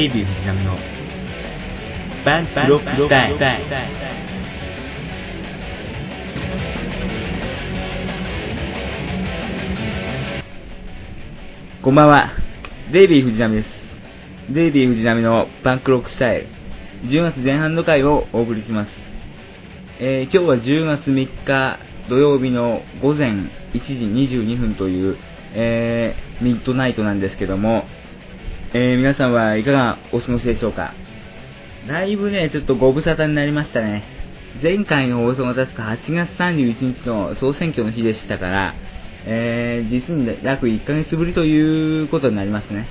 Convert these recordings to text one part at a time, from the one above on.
デイビー藤波のバンクロックスタイルこんばんは。デイビー藤波です。デイビー藤波のバンクロックスタイル。10月前半の回をお送りします、えー今日は10月3日土曜日の午前1時22分という、えーミッドナイトなんですけども、えー皆さんはいかがお過ごしでしょうか？だいぶね、ちょっとご無沙汰になりましたね。前回の放送が確か8月31日の総選挙の日でしたから、えー実に約1ヶ月ぶりということになりますね。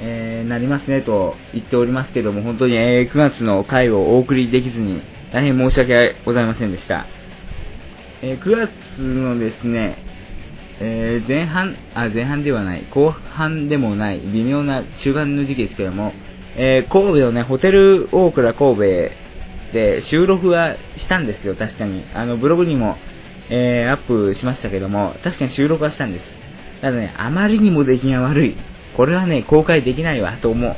えーなりますねと言っておりますけども、本当に、え9月の回をお送りできずに、大変申し訳ございませんでした。え9月のですね、えー前半、あ、前半ではない、後半でもない、微妙な中盤の時期ですけども、えー神戸のね、ホテル大倉神戸で収録はしたんですよ、確かに。あの、ブログにも、えーアップしましたけども、確かに収録はしたんです。ただね、あまりにも出来が悪い。これはね、公開できないわ、と思う、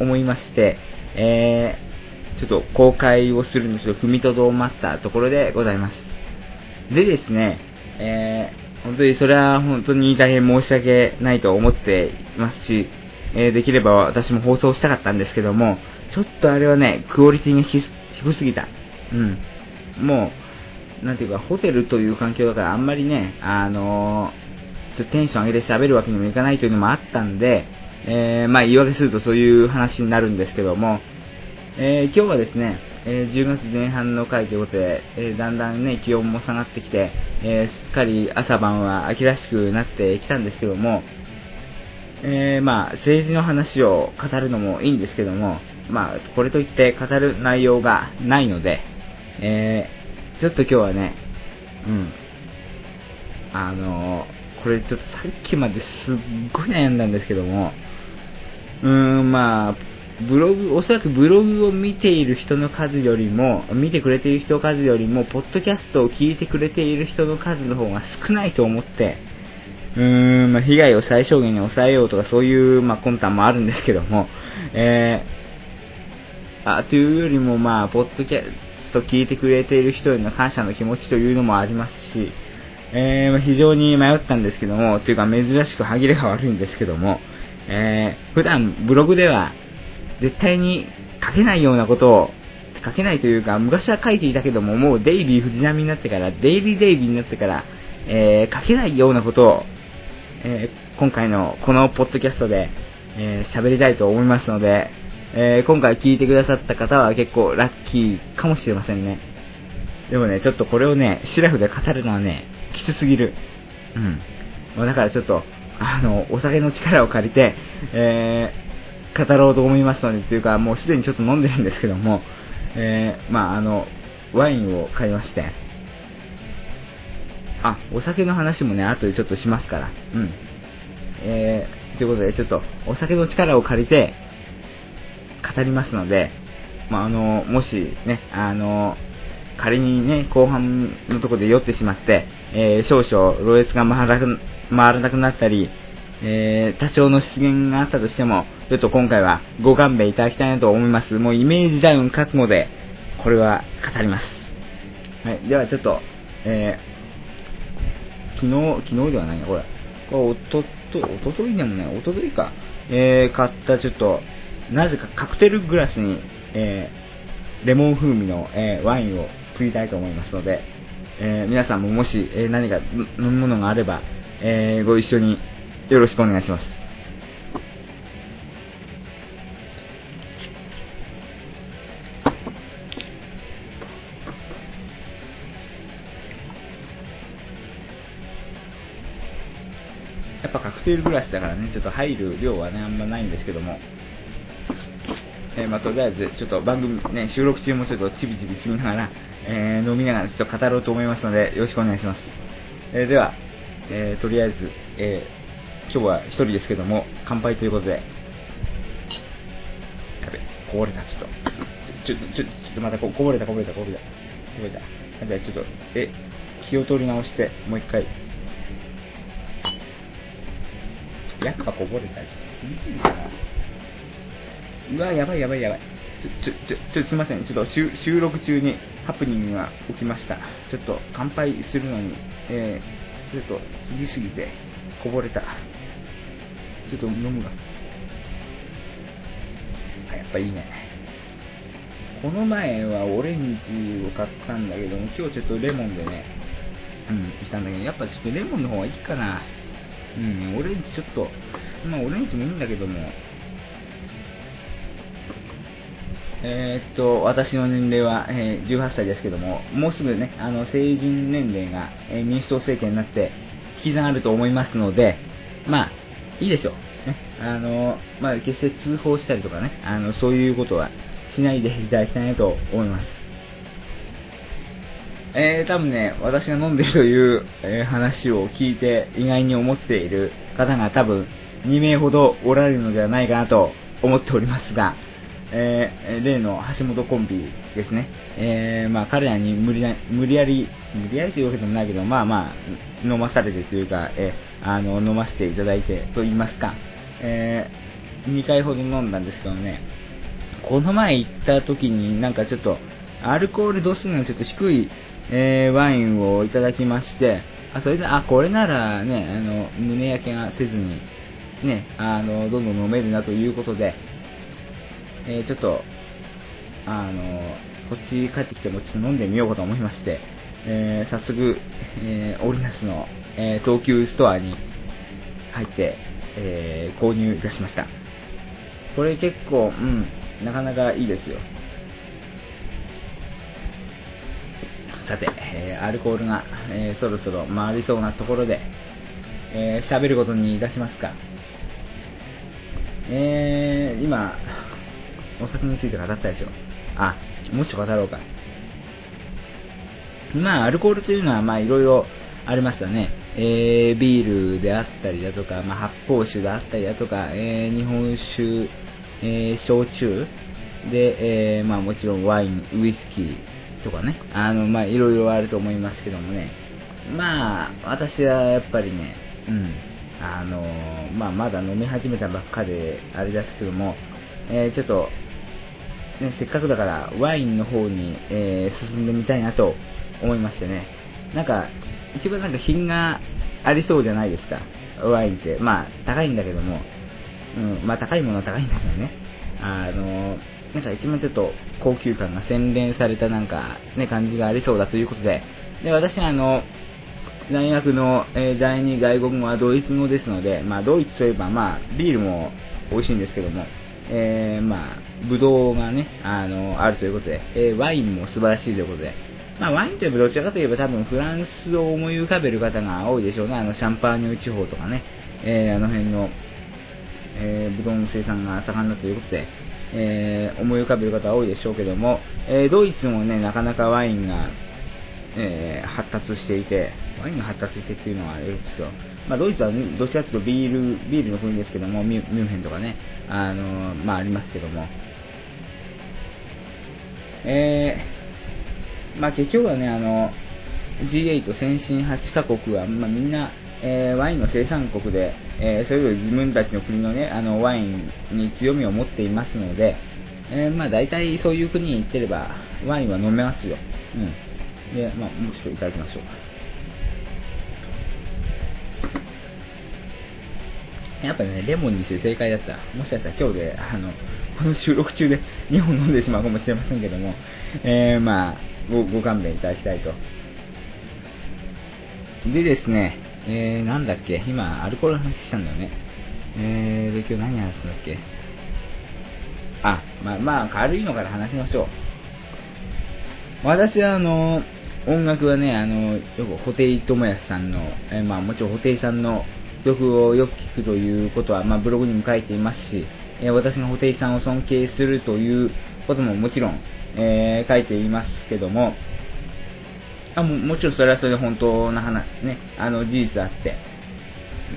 思いまして、えーちょっと公開をするのちょっと踏みとどまったところでございます。でですね、えー本当にそれは本当に大変申し訳ないと思っていますし、えーできれば私も放送したかったんですけども、ちょっとあれはね、クオリティが低すぎた。うん。もう、なんていうか、ホテルという環境だからあんまりね、あのーテンション上げて喋るわけにもいかないというのもあったんで、えーまあ言い訳するとそういう話になるんですけども、え今日はですね、えー10月前半の回ということで、えーだんだんね、気温も下がってきて、えーすっかり朝晩は秋らしくなってきたんですけども、えまあ政治の話を語るのもいいんですけども、まあこれといって語る内容がないので、えちょっと今日はね、うん、あのこれちょっとさっきまですっごい悩んだんですけども、うーん、まあ、ブログ、おそらくブログを見ている人の数よりも、見てくれている人の数よりも、ポッドキャストを聞いてくれている人の数の方が少ないと思って、うーん、まあ、被害を最小限に抑えようとかそういう、まあ、魂胆もあるんですけども、えー、あ、というよりも、まあ、ポッドキャスト聞いてくれている人への感謝の気持ちというのもありますし、えーま非常に迷ったんですけども、というか珍しく歯切れが悪いんですけども、えー普段ブログでは絶対に書けないようなことを、書けないというか、昔は書いていたけども、もうデイビー藤波になってから、デイビーデイビーになってから、えー書けないようなことを、えー今回のこのポッドキャストでえー喋りたいと思いますので、えー今回聞いてくださった方は結構ラッキーかもしれませんね。でもね、ちょっとこれをね、シラフで語るのはね、きつすぎる。うん。だからちょっと、あの、お酒の力を借りて、えー語ろうと思いますので、というか、もうすでにちょっと飲んでるんですけども、えーまああの、ワインを買いまして、あ、お酒の話もね、後でちょっとしますから、うん。えー、ということで、ちょっと、お酒の力を借りて、語りますので、まあ、あの、もしね、あの、仮にね、後半のところで酔ってしまって、えー少々、ろれつが回らなく回らなくなったり、えー多少の失言があったとしても、ちょっと今回はご勘弁いただきたいなと思います。もうイメージダウン覚悟で、これは語ります。はい、ではちょっと、えー昨日、昨日ではないな、これ。これ、おとと、おとといでもね、おとといか。えー、買ったちょっと、なぜかカクテルグラスに、えー、レモン風味の、えーワインを作りたいと思いますので、えー皆さんももし、えー何か飲むものがあれば、えーご一緒によろしくお願いします。クテルグラスだからね、ちょっと入る量はね、あんまないんですけども、えーまあ、とりあえず、ちょっと番組ね、収録中もちょっとちびちび吸いながら、えー飲みながらちょっと語ろうと思いますので、よろしくお願いします。えーでは、えとりあえず、え今日は一人ですけども、乾杯ということで、やべ、こぼれた、ちょっと。ちょ、ちょ、ちょ、っとまたここぼれた、こぼれた、こぼれた。こぼれた。じゃあちょっと、え、気を取り直して、もう一回。やっぱこぼれた。厳しいかな。うわ、やばいやばいやばい。ちょ、ちょ、ちょ、すいません。ちょっと収収録中にハプニングが起きました。ちょっと乾杯するのに、えー、ちょっと過ぎすぎてこぼれた。ちょっと飲むが。あ、やっぱいいね。この前はオレンジを買ったんだけども、今日ちょっとレモンでね、うん、したんだけど、やっぱちょっとレモンの方がいいかな。うん、オレンジちょっと、まあオレンジもいいんだけども、えー、っと、私の年齢は、えー、18歳ですけども、もうすぐね、あの、成人年齢が、えー、民主党政権になって、引き算あると思いますので、まあ、いいでしょう。ね、あの、まあ、決して通報したりとかね、あの、そういうことはしないでいただきたいなと思います。えー、多分ね、私が飲んでるという、えー、話を聞いて意外に思っている方が多分2名ほどおられるのではないかなと思っておりますが、えー、例の橋本コンビですね。えー、まあ彼らに無理や無理やり、無理やりというわけでもないけど、まあまあ、飲まされてというか、えー、あの、飲ませていただいてと言いますか、え、2回ほど飲んだんですけどね、この前行った時になんかちょっと、アルコール度数がちょっと低い、えー、ワインをいただきまして、あ、それで、あ、これならね、あの、胸焼けがせずに、ね、あの、どんどん飲めるなということで、えー、ちょっと、あの、こっち帰ってきてもちょっと飲んでみようかと思いまして、えー、早速、えー、オリナスの、え東急ストアに入って、え購入いたしました。これ結構、うん、なかなかいいですよ。さて、えーアルコールが、えそろそろ回りそうなところで、え喋ることにいたしますか。えー、今、お酒について語ったでしょ。あ、もうちょっと語ろうか。まあ、アルコールというのは、まあ、いろいろありましたね。えー、ビールであったりだとか、まあ、発泡酒であったりだとか、えー、日本酒、えー、焼酎で、えー、まあ、もちろんワイン、ウイスキーとかね、あの、まあ、いろいろあると思いますけどもね。まあ、私はやっぱりね、うん、あのまあ、まだ飲み始めたばっかで、あれですけども、えー、ちょっと、ね、せっかくだからワインの方に、えー、進んでみたいなと思いましてね。なんか、一番なんか品がありそうじゃないですか。ワインって。まあ、高いんだけども。うん、まあ高いものは高いんだけどね。あの、なんか一番ちょっと高級感が洗練されたなんかね、感じがありそうだということで、で、私あの、大学の、えー、第二外国語はドイツ語ですので、まあドイツといえばまあビールも美味しいんですけども、えー、まあ、ブドウがね、あの、あるということで、えー、ワインも素晴らしいということで、まあ、ワインといえばどちらかといえば多分フランスを思い浮かべる方が多いでしょうね。あの、シャンパーニュ地方とかね、えー、あの辺の、えー、ブドウの生産が盛んだということで、えー、思い浮かべる方は多いでしょうけども、えー、ドイツもね、なかなかワインが、えー、発達していて、ワインが発達してっていうのはあれですけど、まあ、ドイツはどっちかというとビール、ビールの国ですけども、ミュンヘンとかね、あのまあ、ありますけども、えー、まあ、結局はね、あの、G8 先進8カ国は、まあ、みんな、えー、ワインの生産国で、えー、それぞれ自分たちの国のね、あの、ワインに強みを持っていますので、えー、まあ、大体そういう国に行ってれば、ワインは飲めますよ。うん。で、まあ、もうちょっといただきましょうか。やっぱね、レモンにして正解だった。もしかしたら今日で、あの、この収録中で2本飲んでしまうかもしれませんけども、えー、まあ、ご、ご勘弁いただきたいと。でですね、えー、なんだっけ、今、アルコールの話したんだよね。えー、で、今日何話すんだっけ？あ、まあ、まあ、軽いのから話しましょう。私は、あの、音楽はね、あの、よく、布袋寅泰さんの、えー、まあ、もちろん布袋さんの曲をよく聞くということは、まあ、ブログにも書いていますし、えー、私が布袋さんを尊敬するということももちろん、えー、書いていますけども、あももちろんそれはそれで本当な話、ね、あの事実あって、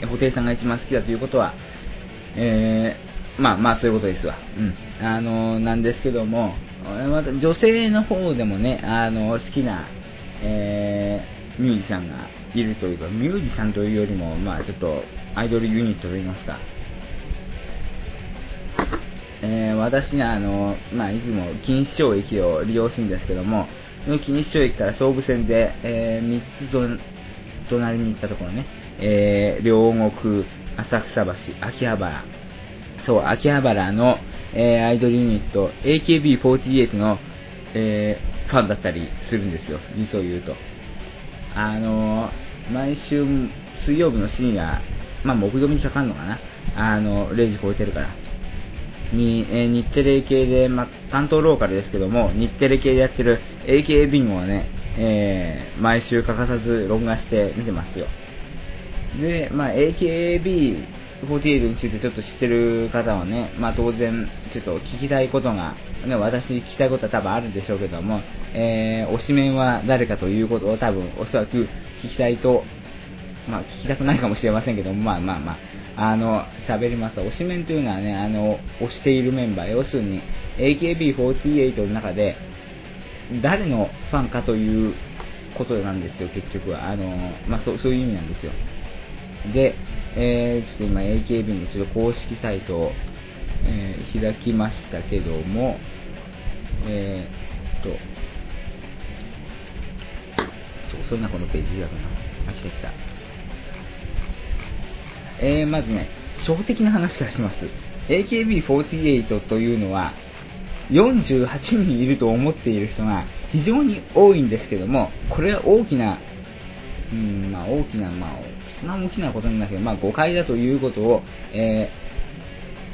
布袋さんが一番好きだということは、えー、まあまあそういうことですわ。うん。あの、なんですけども、また女性の方でもね、あの、好きな、えー、ミュージシャンがいるというか、ミュージシャンというよりも、まあちょっとアイドルユニットといいますか、えー、私ね、あの、まあ、いつも錦糸町駅を利用するんですけども、の錦糸町駅から総武線で、えー、3つ隣に行ったところね、えー、両国、浅草橋、秋葉原、そう、秋葉原の、えー、アイドルユニット、AKB48 の、えー、ファンだったりするんですよ、実を言うと。あのー、毎週水曜日の深夜、まあ、木曜日にかかるのかな、あの、0時超えてるから。に、えー、日テレ系で、まあ、関東ローカルですけども、日テレ系でやってる AKB をね、えー、毎週欠かさず録画して見てますよ。で、まあ、AKB48 についてちょっと知ってる方はね、まあ当然、ちょっと聞きたいことが、ね、私聞きたいことは多分あるんでしょうけども、えー、推しメンは誰かということを多分おそらく聞きたいと、まあ聞きたくないかもしれませんけども、まあまあまあ、あの、喋ります。推しメンというのはね、あの、推しているメンバー、要するに AKB48 の中で、誰のファンかということなんですよ、結局は。あの、まあそう、そういう意味なんですよ。で、えー、ちょっと今 AKB のちょっと公式サイトを、えー、開きましたけども、えー、っと、そう、そんなこのページ開くな。あ、来た来た。えー、まずね、初歩的な話からします。AKB48 というのは、48人いると思っている人が非常に多いんですけども、これは大きな、うん、まあ大きな、まあ、そんな大きなことなんだけど、まあ誤解だということを、え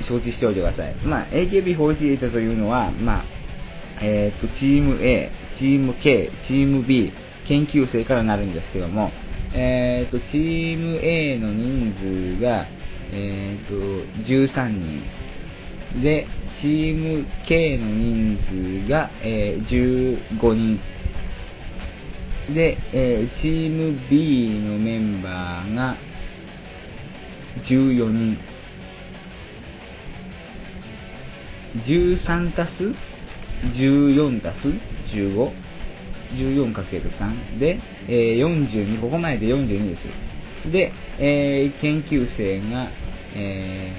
ー、承知しておいてください。まあ AKB48 というのは、まあ、えー、と、チーム A、チーム K、チーム B、研究生からなるんですけども、えー、と、チーム A の人数が、えー、と、13人。で、チーム K の人数が、えー、15人。で、えー、チーム B のメンバーが14人。13たす？14たす？15? 14×3 で、えー、42、ここまでで42です。で、えー、研究生が、え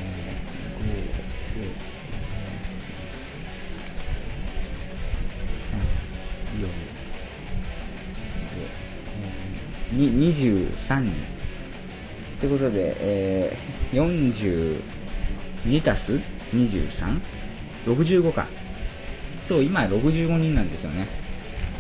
ー、に23人。ってことで、えー、42たす 23?65 か。そう、今65人なんですよね。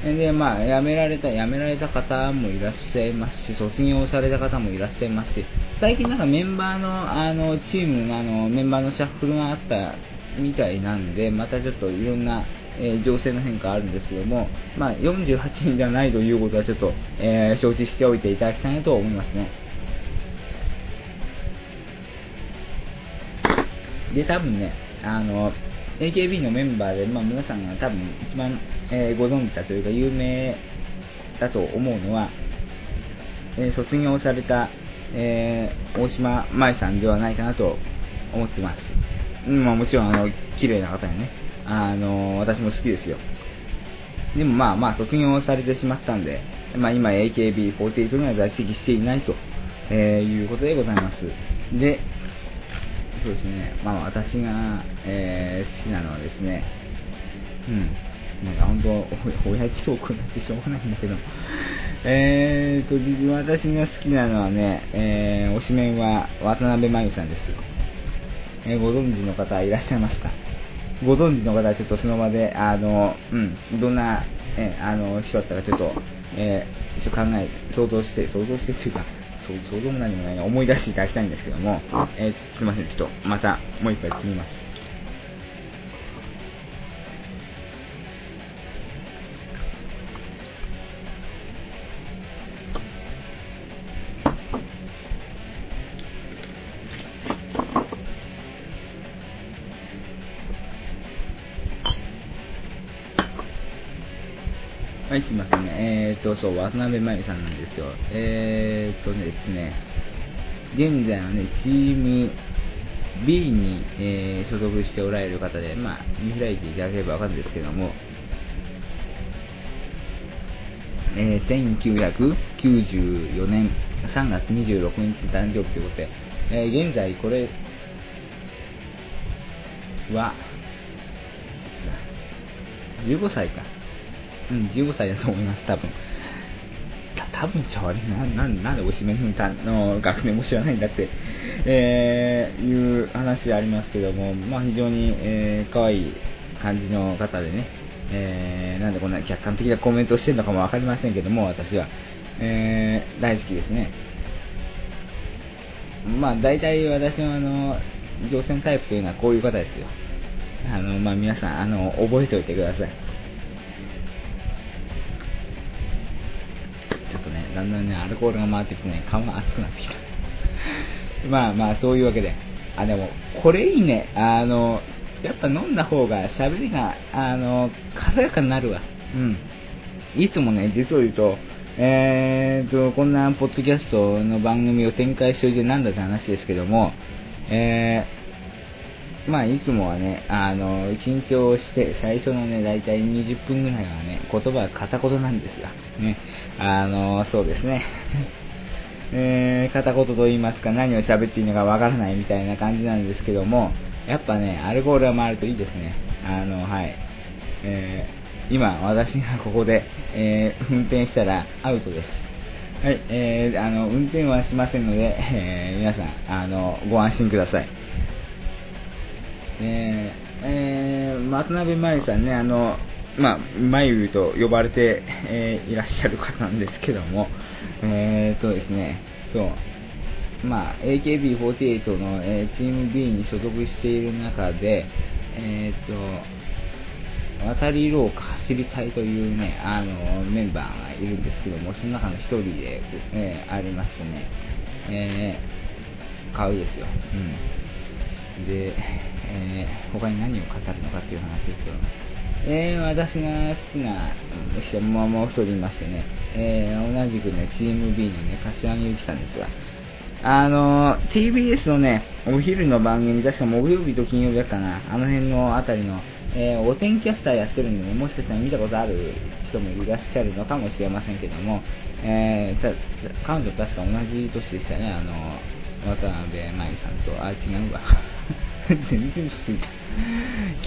で、まあ、辞められた、辞められた方もいらっしゃいますし、卒業された方もいらっしゃいますし、最近なんかメンバーの、あの、チームの、あの、メンバーのシャッフルがあったみたいなんで、またちょっといろんな、えー、情勢の変化あるんですけども、まあ、48人ではないということはちょっと、えー、承知しておいていただきたいなと思いますね。で、多分ね、あの、AKB のメンバーで、まあ、皆さんが多分一番、えー、ご存知だというか有名だと思うのは、えー、卒業された、えー、大島舞さんではないかなと思ってます。まあ、もちろん、あの、綺麗な方にね、あの私も好きですよ。でもまあまあ、卒業されてしまったんで、まあ今 AKB48 には在籍していないと、えー、いうことでございます。で、そうですね、まあ私が、えー、好きなのはですね、うん、なんか本当、親父トークになってしょうがないんだけど、えーと、私が好きなのはね、えー、推しメンは渡辺真由さんです。えー、ご存知の方いらっしゃいますか？ご存知の方はちょっとその場で、あの、うん、どんな、えあの、人だったかちょっと、えー、一応考え、想像して、想像してというか、想像も何もない思い出していただきたいんですけども、えー、すいません、ちょっとまたもう一回積みます。そう、渡辺真由さんなんですよ。えーとですね、現在はね、チーム B に、えー、所属しておられる方で、まあ、見開いていただければわかるんですけども、えー、1994年3月26日誕生日ということで、えー、現在これは、15歳か。うん、15歳だと思います、多分。た多分ちゃうあれな、な、なんでおしめのたの学年も知らないんだって、えー、いう話ありますけども、まあ非常に、えー、可愛い感じの方でね、えー、なんでこんな客観的なコメントをしてるのかもわかりませんけども、私は、えー、大好きですね。まあ大体私のあの、乗船タイプというのはこういう方ですよ。あの、まあ皆さん、あの、覚えておいてください。だんだんね、アルコールが回ってきてね、顔が熱くなってきた。まあまあ、そういうわけで。あ、でも、これいいね。あの、やっぱ飲んだ方が喋りが、あの、軽やかになるわ。うん。いつもね、実を言うと、えーと、こんなポッドキャストの番組を展開しておいてなんだって話ですけども、えー、まあ、いつもはね、あの、緊張して、最初のね、だいたい20分ぐらいはね、言葉は片言なんですが、ね、あの、そうですね。えー、片言と言いますか、何を喋っていいのかわからないみたいな感じなんですけども、やっぱね、アルコールが回るといいですね。あの、はい。えー、今、私がここで、えー、運転したらアウトです。はい、えー、あの、運転はしませんので、えー、皆さん、あの、ご安心ください。えー、えー、渡辺真由さんね、あの、まあ、まゆと呼ばれて、えー、いらっしゃる方なんですけども、えーとですね、そう、まあ、AKB48 の、えー、チーム B に所属している中で、えーと、渡り廊下走りたいというね、あの、メンバーがいるんですけども、その中の一人で、えー、ありましてね、えー、可愛いですよ。うん。で、えー、他に何を語るのかっていう話ですけど、えー、私が好きな人ももう一人いましてね、えー、同じくね、チーム B のね、柏木由紀さんですが、あの、TBS のね、お昼の番組、確か木曜日と金曜日だったな、あの辺のあたりの、えー、お天気キャスターやってるんでね、もしかしたら見たことある人もいらっしゃるのかもしれませんけども、えー、た彼女確か同じ年でしたね、あの渡辺舞さんと、あ、違うわ。全然ついた。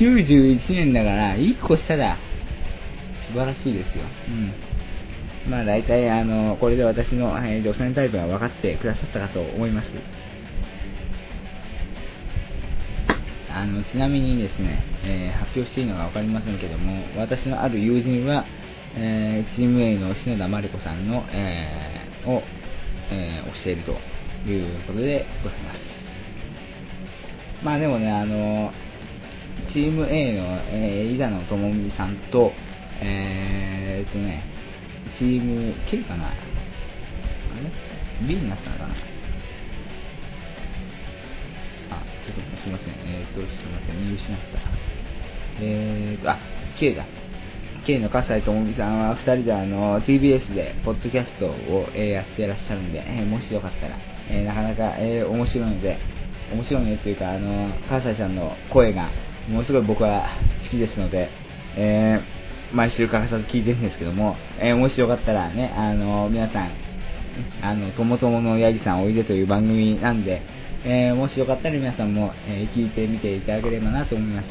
91年だから、1個下だ。素晴らしいですよ。うん。まあ大体、あの、これで私の、えー、女性タイプが分かってくださったかと思います。あの、ちなみにですね、えー、発表していいのか分かりませんけども、私のある友人は、えー、チーム A の篠田真理子さんの、えー、を、えー、教えるということでございます。まあでもね、あの、チーム A の、えー、井田野智美さんと、えー、っとね、チーム K かなあれ ?B になったのかなあ、ちょっとすいません。えー、っと、すいません。見失った。えー、っと、あ、K だ。K の笠井智美さんは2人であの TBS でポッドキャストを、えー、やってらっしゃるんで、えー、もしよかったら、えー、なかなか、え、面白いので、面白いねっていうか、あの、笠井さんの声が、ものすごい僕は好きですので、えー、毎週欠かさず聞いてるんですけども、えー、もしよかったらね、あの、皆さん、あの、ともとものヤギさんおいでという番組なんで、えー、もしよかったら皆さんも、えー、聞いてみていただければなと思います。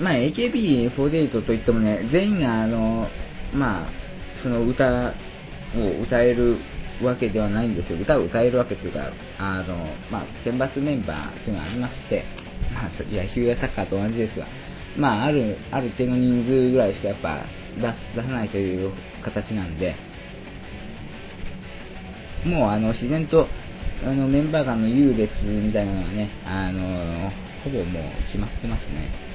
まあ、AKB48 といってもね、全員が、あの、まあ、その歌を歌えるわけではないんですよ。歌を歌えるわけというか、あの、まあ、選抜メンバーというのがありまして、まあ、野球やサッカーと同じですが、まあ、ある、ある程度人数ぐらいしかやっぱ出さないという形なんで、もうあの、自然と、あの、メンバー間の優劣みたいなのはね、あの、ほぼもう決まってますね。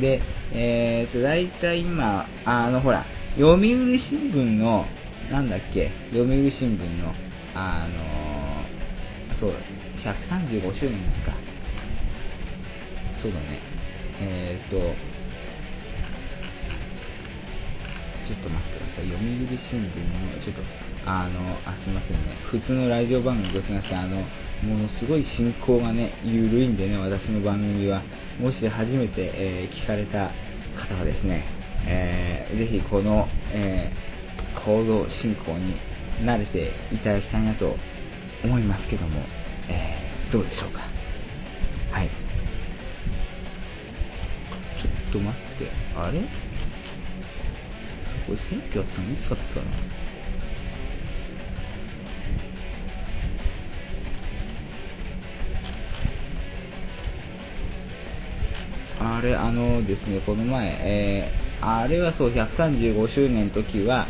で、えーと、大体今、あの、ほら、読売新聞の、なんだっけ、読売新聞の、あのー、そう、135周年ですか。そうだね。えーと、ちょっと待ってください。読売新聞の、ちょっと、あの、あ、すいませんね。普通のラジオ番組ごすみません。あの、ものすごい進行がね、緩いんでね、私の番組は。もし初めて、えー、聞かれた方はですね、えー、ぜひこの、えー行動進行に慣れていただきたいなと思いますけども、えー、どうでしょうか？はいちょっ。と待って、あれ？これ選挙あったの？いつだったかな？あれ、あのですね、この前、えー、あれはそう、135周年の時は、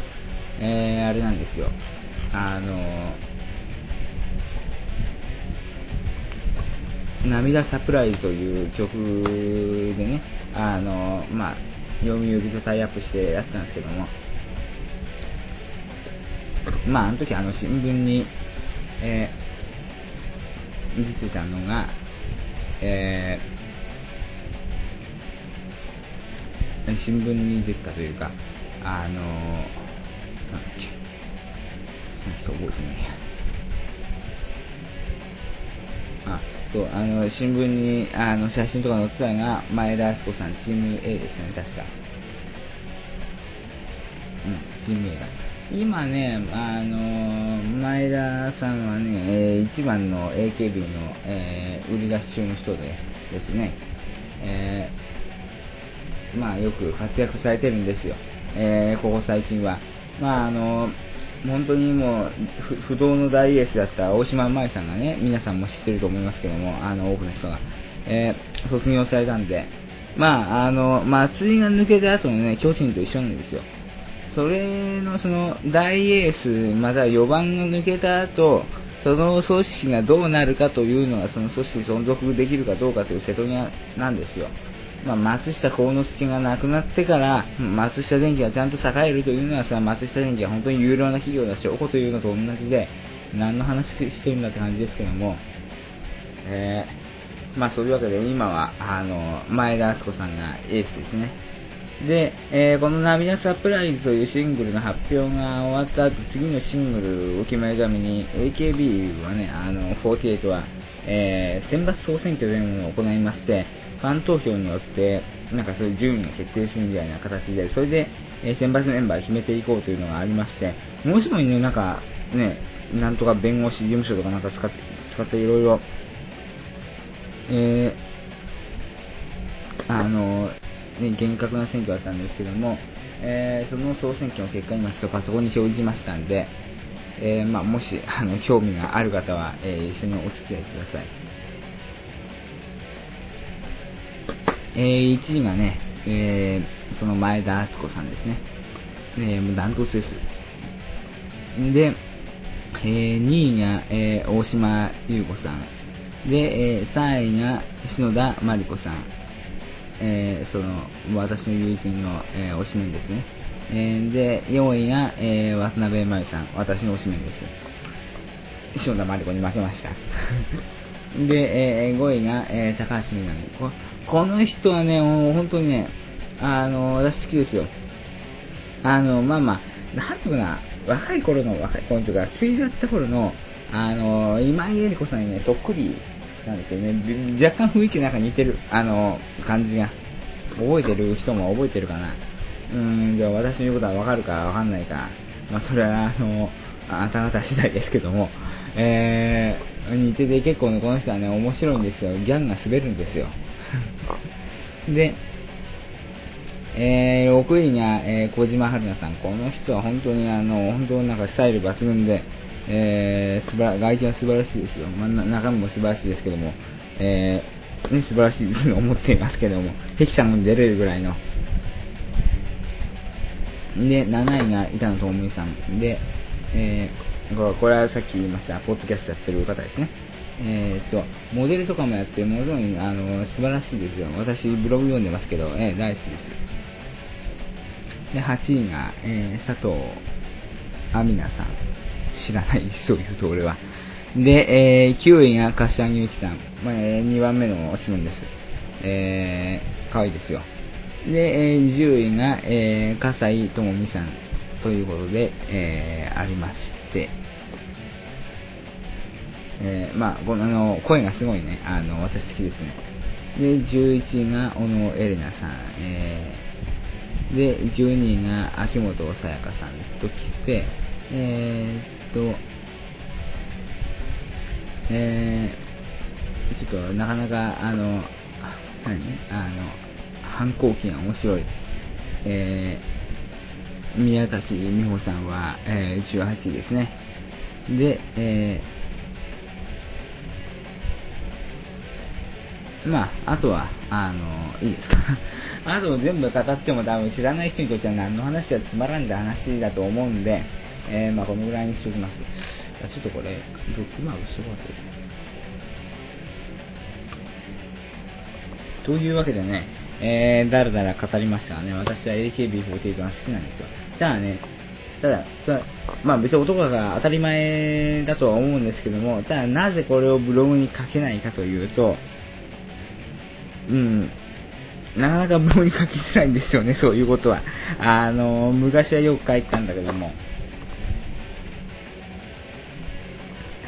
えー、あれなんですよ。あの涙サプライズという曲でね、あのまあ、読売とタイアップしてやったんですけども、まあ、あの時あの新聞に、えー、出てたのが、えー、新聞に出てたというか、あのなんだっけ、なんか覚えてないや。あ、そう、あの、新聞に、あの、写真とか載ってたのが、前田敦子さん、チーム A ですね、確か。うん、チーム A だ。今ね、あの、前田さんはね、えー、一番の AKB の、えー、売り出し中の人でですね、えー、まあ、よく活躍されてるんですよ。えー、ここ最近は。まあ、あの、本当にもう不動の大エースだった大島麻衣さんがね、皆さんも知ってると思いますけども、あの多くの人が、えー、卒業されたんで、まあ、あの、松井が抜けた後のね、巨人と一緒なんですよ。それのその大エース、また4番が抜けた後、その組織がどうなるかというのが、その組織存続できるかどうかという瀬戸際なんですよ。まあ、松下幸之助が亡くなってから、松下電器がちゃんと栄えるというのはさ、松下電器は本当に有料な企業だし、おこというのと同じで、何の話してるんだって感じですけども、えー、まあそういうわけで今は、あの、前田敦子さんがエースですね。で、えー、この涙サプライズというシングルの発表が終わった後、次のシングルを決めるために、AKB はね、あの、48は、えー、選抜総選挙というのを行いまして、ファン投票によって、なんかそういう順位が決定するみたいな形で、それで、えー、選抜メンバーを決めていこうというのがありまして、もう一度ね、なんか、ね、なんとか弁護士事務所とかなんか使って、使っていろいろ、えー、あの、ね、厳格な選挙だったんですけども、えー、その総選挙の結果、今ちょっとパソコンに表示しましたんで、えー、まあ、もし、あの、興味がある方は、えー、一緒にお付き合いください。えー、1位がね、えー、その前田敦子さんですね。えー、もうダントツです。で、えー、2位が、えー、大島優子さん。で、えー、3位が篠田真理子さん。えー、その、私の友人の、えー、推しメンですね。えー、で、4位が、えー、渡辺真由さん。私の推しメンです。篠田真理子に負けました。で、えー、5位が、えー、高橋みなみ子。この人はね、もう本当にね、あの、私好きですよ。あの、まあまあ、なんていうかな、若い頃の、若い頃というか、スピードやった頃の、あの、今井絵理子さんにね、そっくりなんですよね。若干雰囲気なんか似てる、あの、感じが。覚えてる人も覚えてるかな。うん、じゃあ私の言うことはわかるかわかんないか。まあ、それは、あの、あなた方次第ですけども、えー、似てて結構ね、この人はね、面白いんですよ。ギャンが滑るんですよ。で、えー、6位が、えー、小島春菜さん。この人は本当にあの、本当なんかスタイル抜群で、えー、素晴ら外見は素晴らしいですよ。まあ、中身も素晴らしいですけども、えー、ね、素晴らしいと思っていますけども、ヘキさんも出れるぐらいの。で、7位が板野友美さん。で、えー、これはさっき言いました、ポッドキャストやってる方ですね。えー、っと、モデルとかもやって、もちろん、あの、素晴らしいですよ。私、ブログ読んでますけど、えー、大好きです。で、8位が、えー、佐藤亜美奈さん。知らない、そういうと俺は。で、えー、9位が柏木由紀さん。まあ、えー、2番目のおしめんです。えー、可愛いですよ。で、えー、10位が、えー、笠井智美さんということで、えー、ありまして、えー、まあ、このあの声がすごいね、あの私好きですね。で、11位が小野エレナさん、えー、で、12位が秋元さやかさんときて、えー、っと、えー、ちょっとなかなか、あの、何？あの、反抗期が面白い。えー、宮崎美穂さんは、えー、18位ですね。で、えー、まあ、あとは、あの、いいですか？あと全部語っても多分知らない人にとっては何の話はつまらんだ話だと思うんで、えー、まあこのぐらいにしておきます。ちょっとこれ、ブックマークしとこうと。というわけでね、えー、だらだら語りましたがね、私は AKB48 が好きなんですよ。ただね、ただ、そまあ別に男が当たり前だとは思うんですけども、ただなぜこれをブログに書けないかというと、うん、なかなかブログに書きづらいんですよね、そういうことは。あの、昔はよく書いてたんだけども、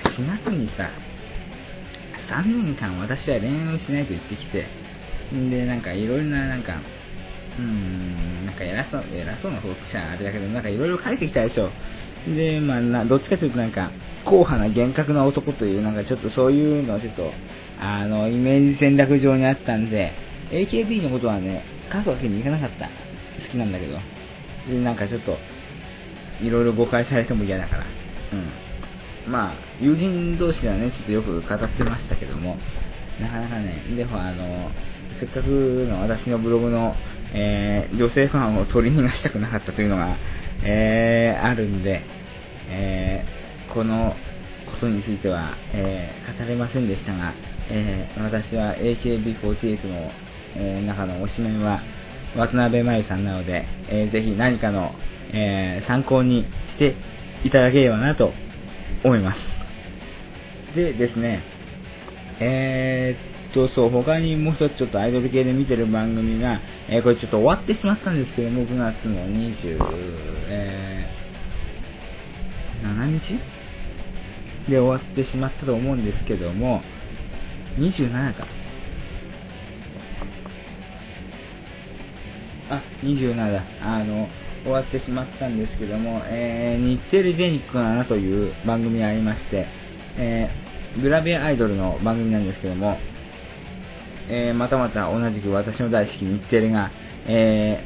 4月にさ、3年間私は恋愛をしないと言ってきて、で、なんかいろいろな、なんか、うん、なんか偉そう、偉そうなことしちゃあれだけど、なんかいろいろ書いてきたでしょ。で、まあな、どっちかというとなんか、硬派な厳格な男という、なんかちょっとそういうのはちょっと、あの、イメージ戦略上にあったんで、AKB のことはね、書くわけにいかなかった。好きなんだけど。で、なんかちょっと、いろいろ誤解されても嫌だから。うん。まあ、友人同士ではね、ちょっとよく語ってましたけども、なかなかね、でもあの、せっかくの私のブログの、えー、女性ファンを取り逃がしたくなかったというのが、えー、あるんで、えー、このことについては、え語れませんでしたが、え私は AKB48 の、え中の推しメンは渡辺真由さんなので、えー、ぜひ何かの、え参考にしていただければなと思います。でですね、え、と、そう、他にもう一つちょっとアイドル系で見てる番組が、えー、これちょっと終わってしまったんですけども、9月の20、えー、7日？で終わってしまったと思うんですけども、27か。あ、27だ。あの、終わってしまったんですけども、えー、日テレジェニックかなという番組がありまして、えー、グラビアアイドルの番組なんですけども、えー、またまた同じく私の大好き日テレが、え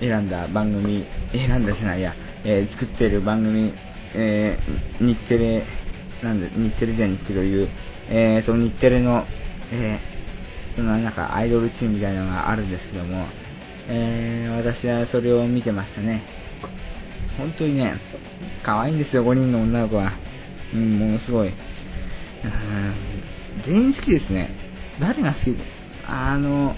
ー、選んだ番組、選んだじゃないや、えー、作っている番組、えー、日テレ、なんで、日テレジェニックという、えー、その日テレの、えー、そのなんかアイドルチームみたいなのがあるんですけども、えー、私はそれを見てましたね。本当にね、可愛いんですよ、5人の女の子は。うん、ものすごい。全員好きですね。誰が好き？あの、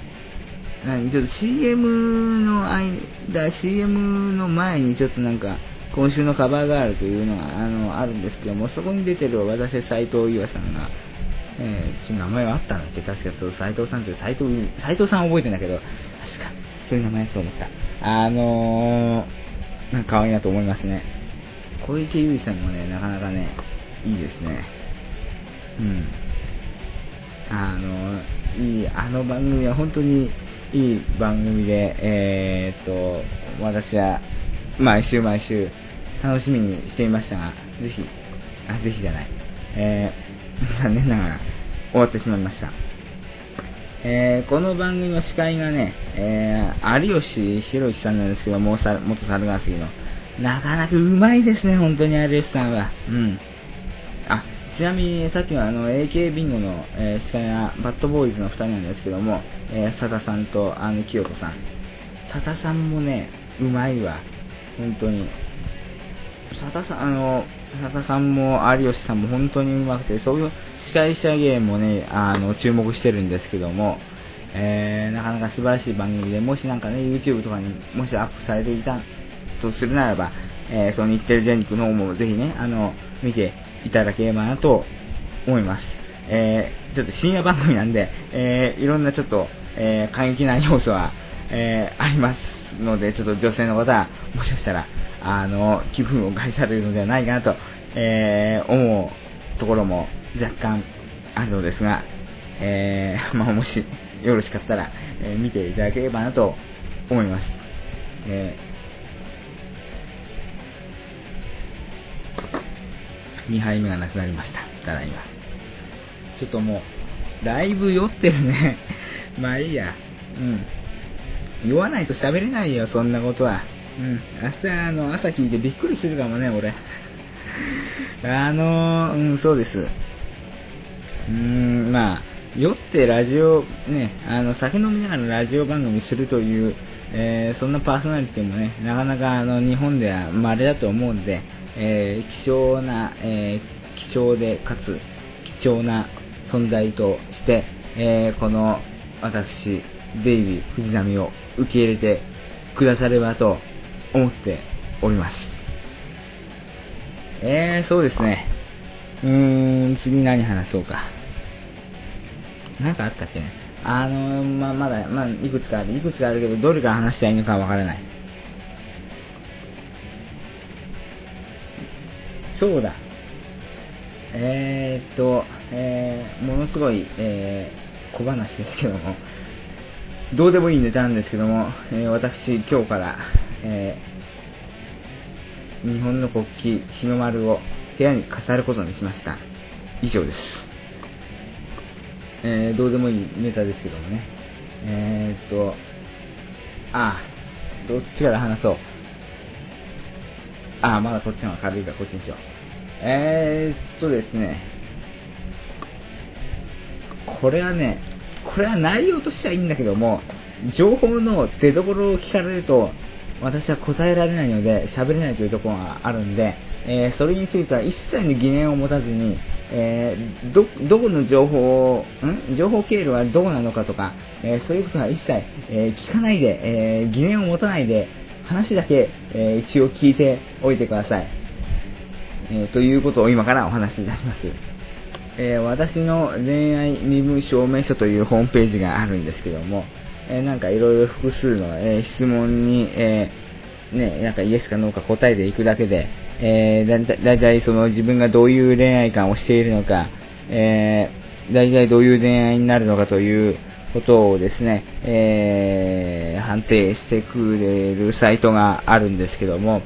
何、ちょっと CM の間、CM の前にちょっとなんか、今週のカバーガールというのがあのあるんですけども、そこに出てる私、斎藤優さんが、えー、名前はあったんですよ。確かそう、斎藤さんって、斎藤、斎藤さん覚えてんだけど、確か、そういう名前だと思った。あのー、なんか可愛いなと思いますね。小池優衣さんもね、なかなかね、いいですね。うん。あの、いい、あの番組は本当にいい番組で、えー、っと、私は毎週毎週楽しみにしていましたが、ぜひ、あ、ぜひじゃない。えー、残念ながら終わってしまいました。えー、この番組の司会がね、えー、有吉弘行さんなんですけども、元猿川杉の。なかなかうまいですね、本当に有吉さんは。うん。ちなみにさっきのあの AK ビンゴの、えー、司会はバッドボーイズの2人なんですけども、えー、佐田さんとあの清人さん。佐田さんもね、うまいわ。本当に。佐田さん、あの、佐田さんも有吉さんも本当にうまくて、そういう司会者芸もね、あの、注目してるんですけども、えー、なかなか素晴らしい番組で、もしなんかね、YouTube とかにもしアップされていたとするならば、えー、その日テレ全国の方もぜひね、あの、見ていただければなと思います。えー、ちょっと深夜番組なんで、えー、いろんなちょっと、えー、過激な要素は、え、ありますので、ちょっと女性の方は、もしかしたら、あの、気分を害されるのではないかなと、え、思うところも若干あるのですが、えー、まあ、もしよろしかったら、え、見ていただければなと思います。えー、2杯目がなくなりました。ただいま。ちょっともう、だいぶ酔ってるね。まあいいや。うん。言わないと喋れないよ、そんなことは。うん。明日、あの、朝聞いてびっくりするかもね、俺。あのうん、そうです。うーん、まあ、酔ってラジオ、ね、あの、酒飲みながらラジオ番組するという、えー、そんなパーソナリティもね、なかなかあの、日本では稀だと思うんで、えー、希少な、えー、貴重でかつ貴重な存在として、えー、この私、デイビー藤波を受け入れてくださればと思っております。えー、そうですね。うーん、次何話そうか。なんかあったっけね。あのまあ、まだ、まあ、いくつかある。いくつかあるけど、どれから話したらいいのかわからない。そうだ。えー、っと、えー、ものすごい、えー、小話ですけども、どうでもいいネタなんですけども、えー、私、今日から、えー、日本の国旗、日の丸を部屋に飾ることにしました。以上です。えー、どうでもいいネタですけどもね。えー、っと、ああ、どっちから話そう。ああ、まだこっちの方が軽いからこっちにしよう。えー、っとですね、これはね、これは内容としてはいいんだけども、情報の出所を聞かれると、私は答えられないので、喋れないというところがあるんで、えー、それについては一切の疑念を持たずに、えー、ど、どこの情報を、ん？情報経路はどこなのかとか、えー、そういうことは一切、え聞かないで、え疑念を持たないで、話だけ、え一応聞いておいてください。えということを今からお話しいたします。え私の恋愛身分証明書というホームページがあるんですけども、えなんかいろいろ複数の、え質問に、えね、なんかイエスかノーか答えていくだけで、えー、だだいたいその自分がどういう恋愛観をしているのか、えー、だいたいどういう恋愛になるのかということをですね、えー、判定してくれるサイトがあるんですけども、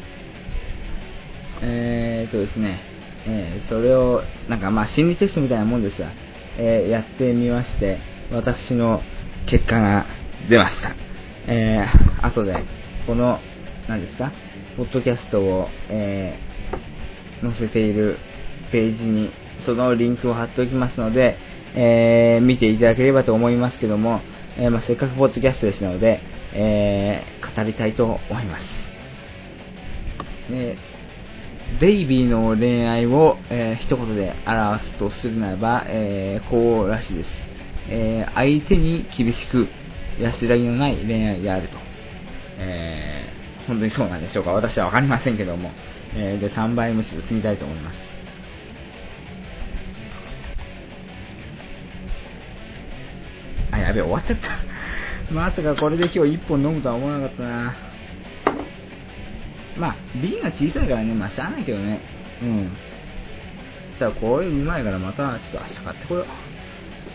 えーとですね、えー、それを、なんかまあ心理テストみたいなもんですが、えー、やってみまして、私の結果が出ました。えー、後で、この、何ですか、ポッドキャストを、えー、載せているページに、そのリンクを貼っておきますので、えー、見ていただければと思いますけども、えー、まあ、せっかくポッドキャストですので、えー、語りたいと思います。えデイビーの恋愛を、えー、一言で表すとするならば、えー、こうらしいです。えー、相手に厳しく安らぎのない恋愛であると。えー、本当にそうなんでしょうか私はわかりませんけども。えー、で、3倍むしろ継ぎたいと思います。あ、やべ、終わっちゃった。まさかこれで今日1本飲むとは思わなかったな。まあ、瓶が小さいからね、まあ、しゃあないけどね。うん。ただ、これうまいからまた、ちょっと明日買ってこよう。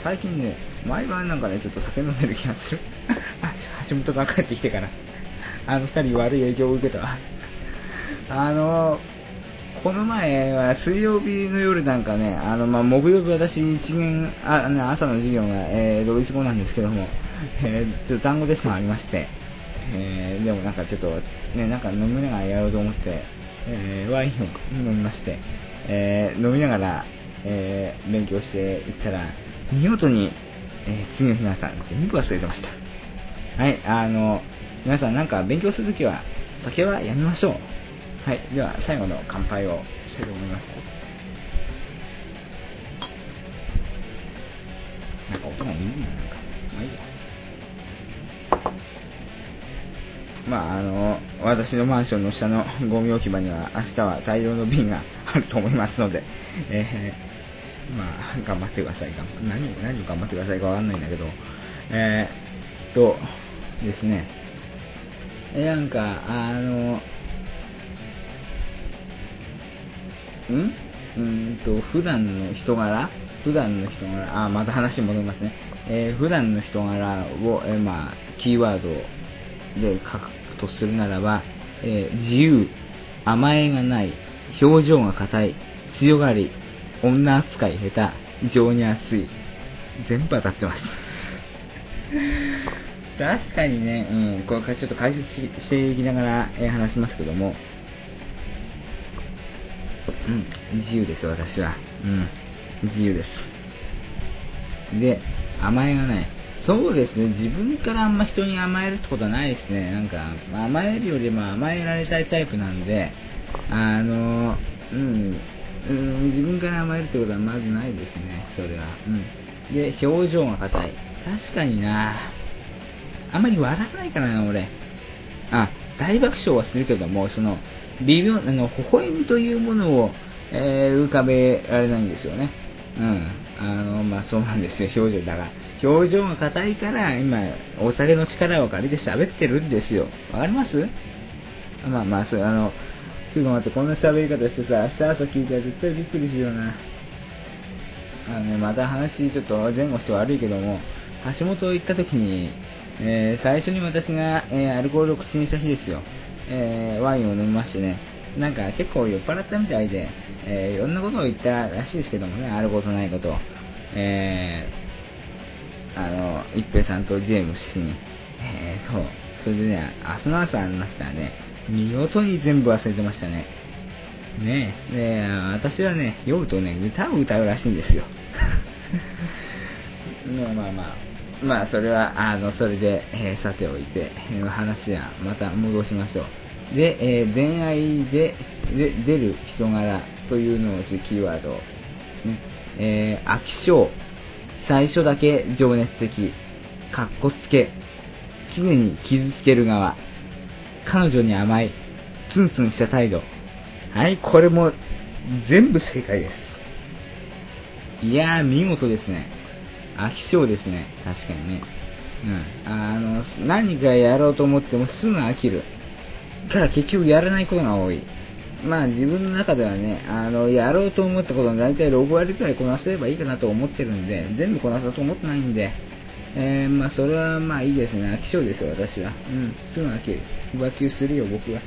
最近ね、毎晩なんかね、ちょっと酒飲んでる気がする。あ、橋本が帰ってきてから、あの二人悪い影響を受けたわ。あの、この前は水曜日の夜なんかね、あの、まあ、木曜日私一元、あ、ね、朝の授業が、えー、ドイツ語なんですけども、えー、ちょっと単語テストがありまして、えー、でもなんかちょっと、ね、なんか飲みながらやろうと思って、えー、ワインを飲みまして、えー、飲みながら、えー、勉強していったら、見事に、えー、次の日の朝、全部忘れてました。はい、あの、皆さんなんか勉強するときは、酒はやめましょう。はい、では最後の乾杯をしたいと思います。なんか音がいいな、なんか。まあいいや。まあ、あの、私のマンションの下のゴミ置き場には明日は大量の瓶があると思いますので、えー、まあ、頑張ってください。何、何を頑張ってくださいかわかんないんだけど、えー、と、ですね、え、なんか、あの、ん？うんと、普段の人柄？普段の人柄、あ、また話戻りますね。えー、普段の人柄を、えー、まあ、キーワードで書くとするならば、えー、自由、甘えがない、表情が硬い、強がり、女扱い下手、情に熱い、全部当たってます。確かにね、うん、これちょっと解説ししていきながら、えー話しますけども、うん、自由です、私は。うん、自由です。で、甘えがない。そうですね、自分からあんま人に甘えるってことはないですね。なんか、甘えるよりも甘えられたいタイプなんで、あの、うん、うん、自分から甘えるってことはまずないですね、それは。うん。で、表情が硬い。確かになあんまり笑わないからな、俺。あ、大爆笑はするけども、その、微妙、あの、微笑みというものを、えー浮かべられないんですよね。うん。あの、まあ、そうなんですよ、表情。だから、表情が硬いから、今、お酒の力を借りて喋ってるんですよ。わかります？まあまあ、そう、あの、ちょっと待って、こんな喋り方してさ、明日朝聞いたら絶対びっくりするよな。あのね、また話ちょっと前後して悪いけども、橋本行った時に、えー最初に私が、えーアルコールを口にした日ですよ。えーワインを飲みましてね、なんか結構酔っ払ったみたいで、えいろんなことを言ったらしいですけどもね、あることないことを。えーあの、一平さんとジェームス氏に、えーと、それでね、明日の朝になったらね、見事に全部忘れてましたね。ねえ、で、私はね、酔うとね、歌を歌うらしいんですよ。まあまあまあ、まあそれは、あの、それで、えーさておいて、話はまた戻しましょう。で、えー恋愛でで出る人柄というのをキーワードを、ね、えー飽き性、最初だけ情熱的、かっこつけ、常に傷つける側、彼女に甘い、ツンツンした態度。はい、これも全部正解です。いやー、見事ですね。飽き性ですね。確かにね。うん。あの、何かやろうと思ってもすぐ飽きる。から結局やらないことが多い。まあ自分の中ではね、あの、やろうと思ったことの大体6割くらいこなせればいいかなと思ってるんで、全部こなそうと思ってないんで、えー、まあそれはまあいいですね。飽き性ですよ、私は。うん、すぐ飽きる。浮気するよ、僕は。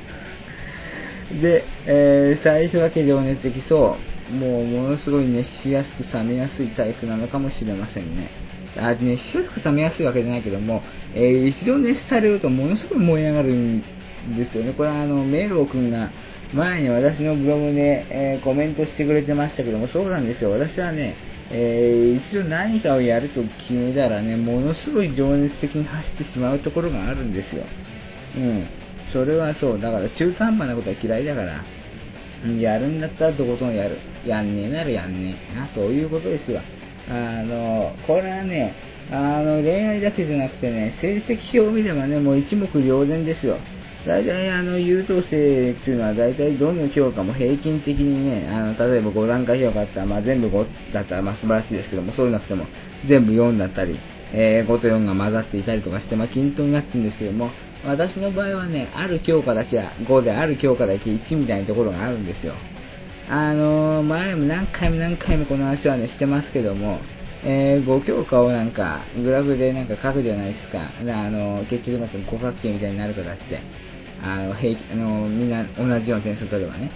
で、えー最初だけ情熱的そう、もうものすごい熱しやすく冷めやすいタイプなのかもしれませんね。あ熱しやすく冷めやすいわけじゃないけども、えー一度熱されるとものすごい燃え上がるんですよね。これはあの、メーロー君が前に私のブログで、えーコメントしてくれてましたけども、そうなんですよ。私はね、えー一度何かをやると決めたらね、ものすごい情熱的に走ってしまうところがあるんですよ。うん。それはそう。だから中途半端なことは嫌いだから、やるんだったらとことんやる。やんねえならやんねえ。な、そういうことですよ。あの、これはね、あの、恋愛だけじゃなくてね、成績表を見ればね、もう一目瞭然ですよ。大体あの、優等生っていうのは大体どの教科も平均的にね、あの、例えば5段階評価だったら、まあ全部5だったらまあ素晴らしいですけども、そうでなくても全部4だったり、えー5と4が混ざっていたりとかして、まあ均等になってるんですけども、私の場合はね、ある教科だけは5で、ある教科だけ1みたいなところがあるんですよ。あのー、前も何回も何回もこの話はね、してますけども、えー、5教科をなんか、グラフでなんか書くじゃないですか。あのー、結局なんか五角形みたいになる形で、あの、平、あの、みんな同じような点数取ればね。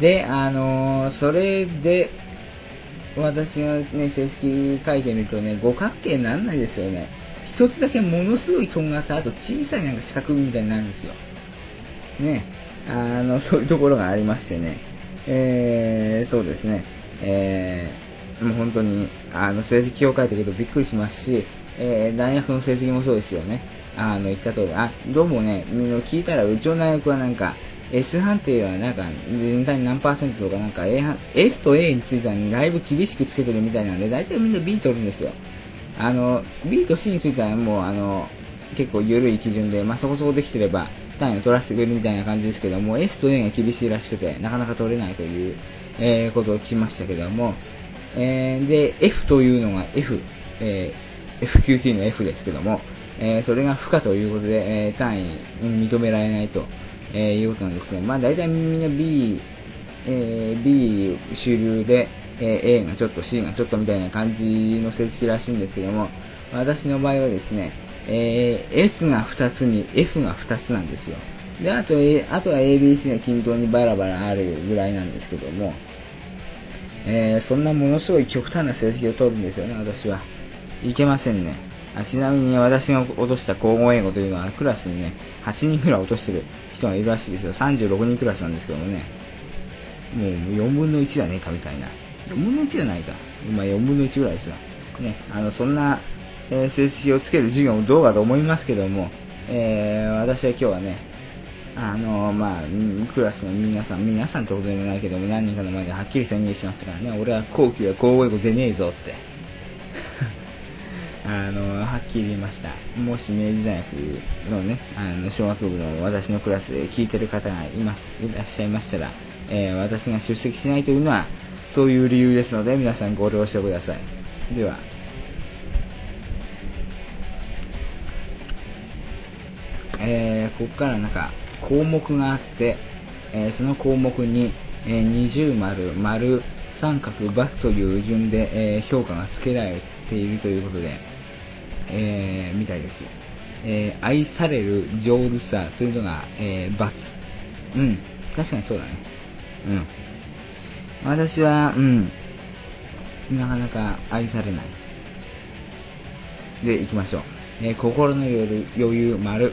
で、あの、それで、私がね、成績書いてみるとね、五角形にならないですよね。一つだけものすごいとんがった後、小さいなんか四角みたいになるんですよ。ね。あの、そういうところがありましてね。えー、そうですね。えー、もう本当に、あの、成績を書いたけどびっくりしますし、えー、大学の成績もそうですよね。あの、言った通り、あ、どうもね、聞いたら、うちの大学はなんか、S 判定はなんか、全体に何パーセントとか、なんか A 判、S と A についてはだいぶ厳しくつけてるみたいなんで、大体みんな B 取るんですよ。あの、B と C についてはもう、あの、結構緩い基準で、まあ、そこそこできてれば、単位を取らせてくれるみたいな感じですけども、S と A が厳しいらしくて、なかなか取れないという、えーことを聞きましたけども、えーで、F というのが F、えー FQT の F ですけども、えーそれが不可ということで、えー単位認められないと、えいうことなんですけど、まあ大体みんな B、え B 主流で、え A がちょっと C がちょっとみたいな感じの成績らしいんですけども、私の場合はですね、えー S が2つに F が2つなんですよ。で、あと、A、あとは ABC が均等にバラバラあるぐらいなんですけども、えーそんなものすごい極端な成績を取るんですよね、私は。いけませんね。あちなみに私が落とした皇后英語というのはクラスにね、8人くらい落としてる人がいるらしいですよ。36人クラスなんですけどもね。もう4分の1だねかみたいな。4分の1じゃないか。今4分の1ぐらいですよ。ね、あの、そんな、えー、成績をつける授業もどうかと思いますけども、えー、私は今日はね、あのまあ、クラスの皆さん、皆さんってことでもないけども、何人かの前ではっきり宣言しましたからね、俺は後期は高語英語出ねえぞって。あの、はっきり言いました。もし明治大学のね、あの、小学部の私のクラスで聞いてる方がいます、いらっしゃいましたら、えー、私が出席しないというのは、そういう理由ですので、皆さんご了承ください。では、えー、ここからなんか、項目があって、えー、その項目に、えー、二重丸、丸、三角、×という順で、えー、評価が付けられているということで、えー、みたいです。えー、愛される上手さというのが、えー、×。うん。確かにそうだね。うん。私は、うん。なかなか愛されない。で、行きましょう。え、心の余裕、丸。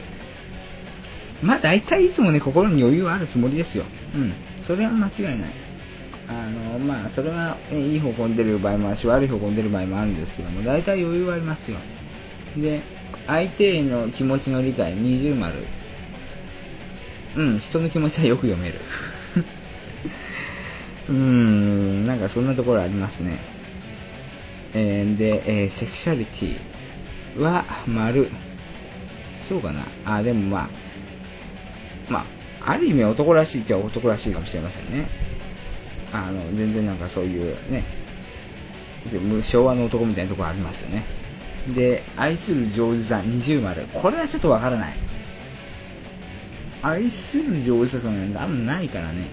まあ大体いつもね、心に余裕はあるつもりですよ。うん。それは間違いない。あの、まあ、それは、えいい方向に出る場合もあるし、悪い方向に出る場合もあるんですけども、大体余裕はありますよ。で、相手への気持ちの理解、二重丸。うん、人の気持ちはよく読める。うーん、なんかそんなところありますね。えー、で、えー、セクシャリティは丸。そうかな。あ、でもまあ、まあ、ある意味男らしいっちゃ男らしいかもしれませんね。あの、全然なんかそういうね、昭和の男みたいなところありますよね。で、愛する上手さん二重丸。これはちょっとわからない。愛する上手さというのは多分ないからね。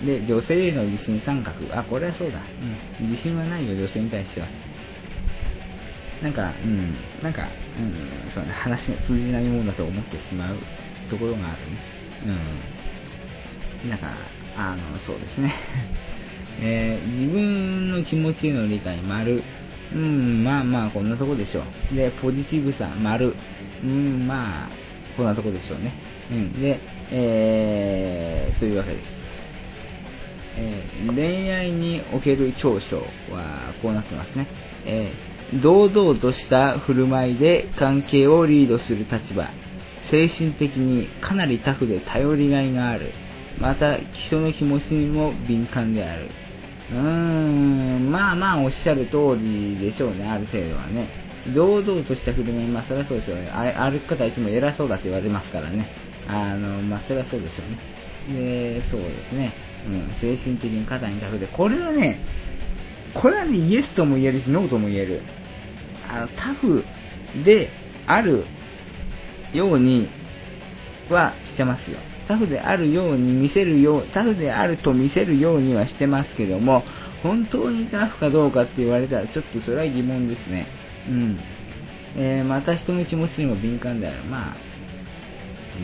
うん。で、女性への自信三角。あ、これはそうだ。うん。自信はないよ、女性に対しては。なんか、うん。なんか、うん、そうね、話が通じないものだと思ってしまうところがあるね。うん。なんか、あの、そうですね。えー、自分の気持ちへの理解、丸。うん、まあまあ、こんなとこでしょう。で、ポジティブさ、丸。うん、まあ、こんなとこでしょうね。うん。で、えー、というわけです。えー、恋愛における長所はこうなってますね。えー、堂々とした振る舞いで関係をリードする立場。精神的にかなりタフで頼りがいがある。また、人の気持ちにも敏感である。うーん、まあまあおっしゃる通りでしょうね、ある程度はね。堂々とした振る舞い、まあそれはそうですよね。歩き方いつも偉そうだって言われますからね。あの、まあそれはそうでしょうね。で、そうですね。うん、精神的に肩にタフで、これはね、これはね、イエスとも言えるし、ノーとも言える。あの、タフであるようにはしてますよ。タフであるように見せるよう、タフであると見せるようにはしてますけども、本当にタフかどうかって言われたらちょっとそれは疑問ですね。うん。えー、また人の気持ちにも敏感である。まあ、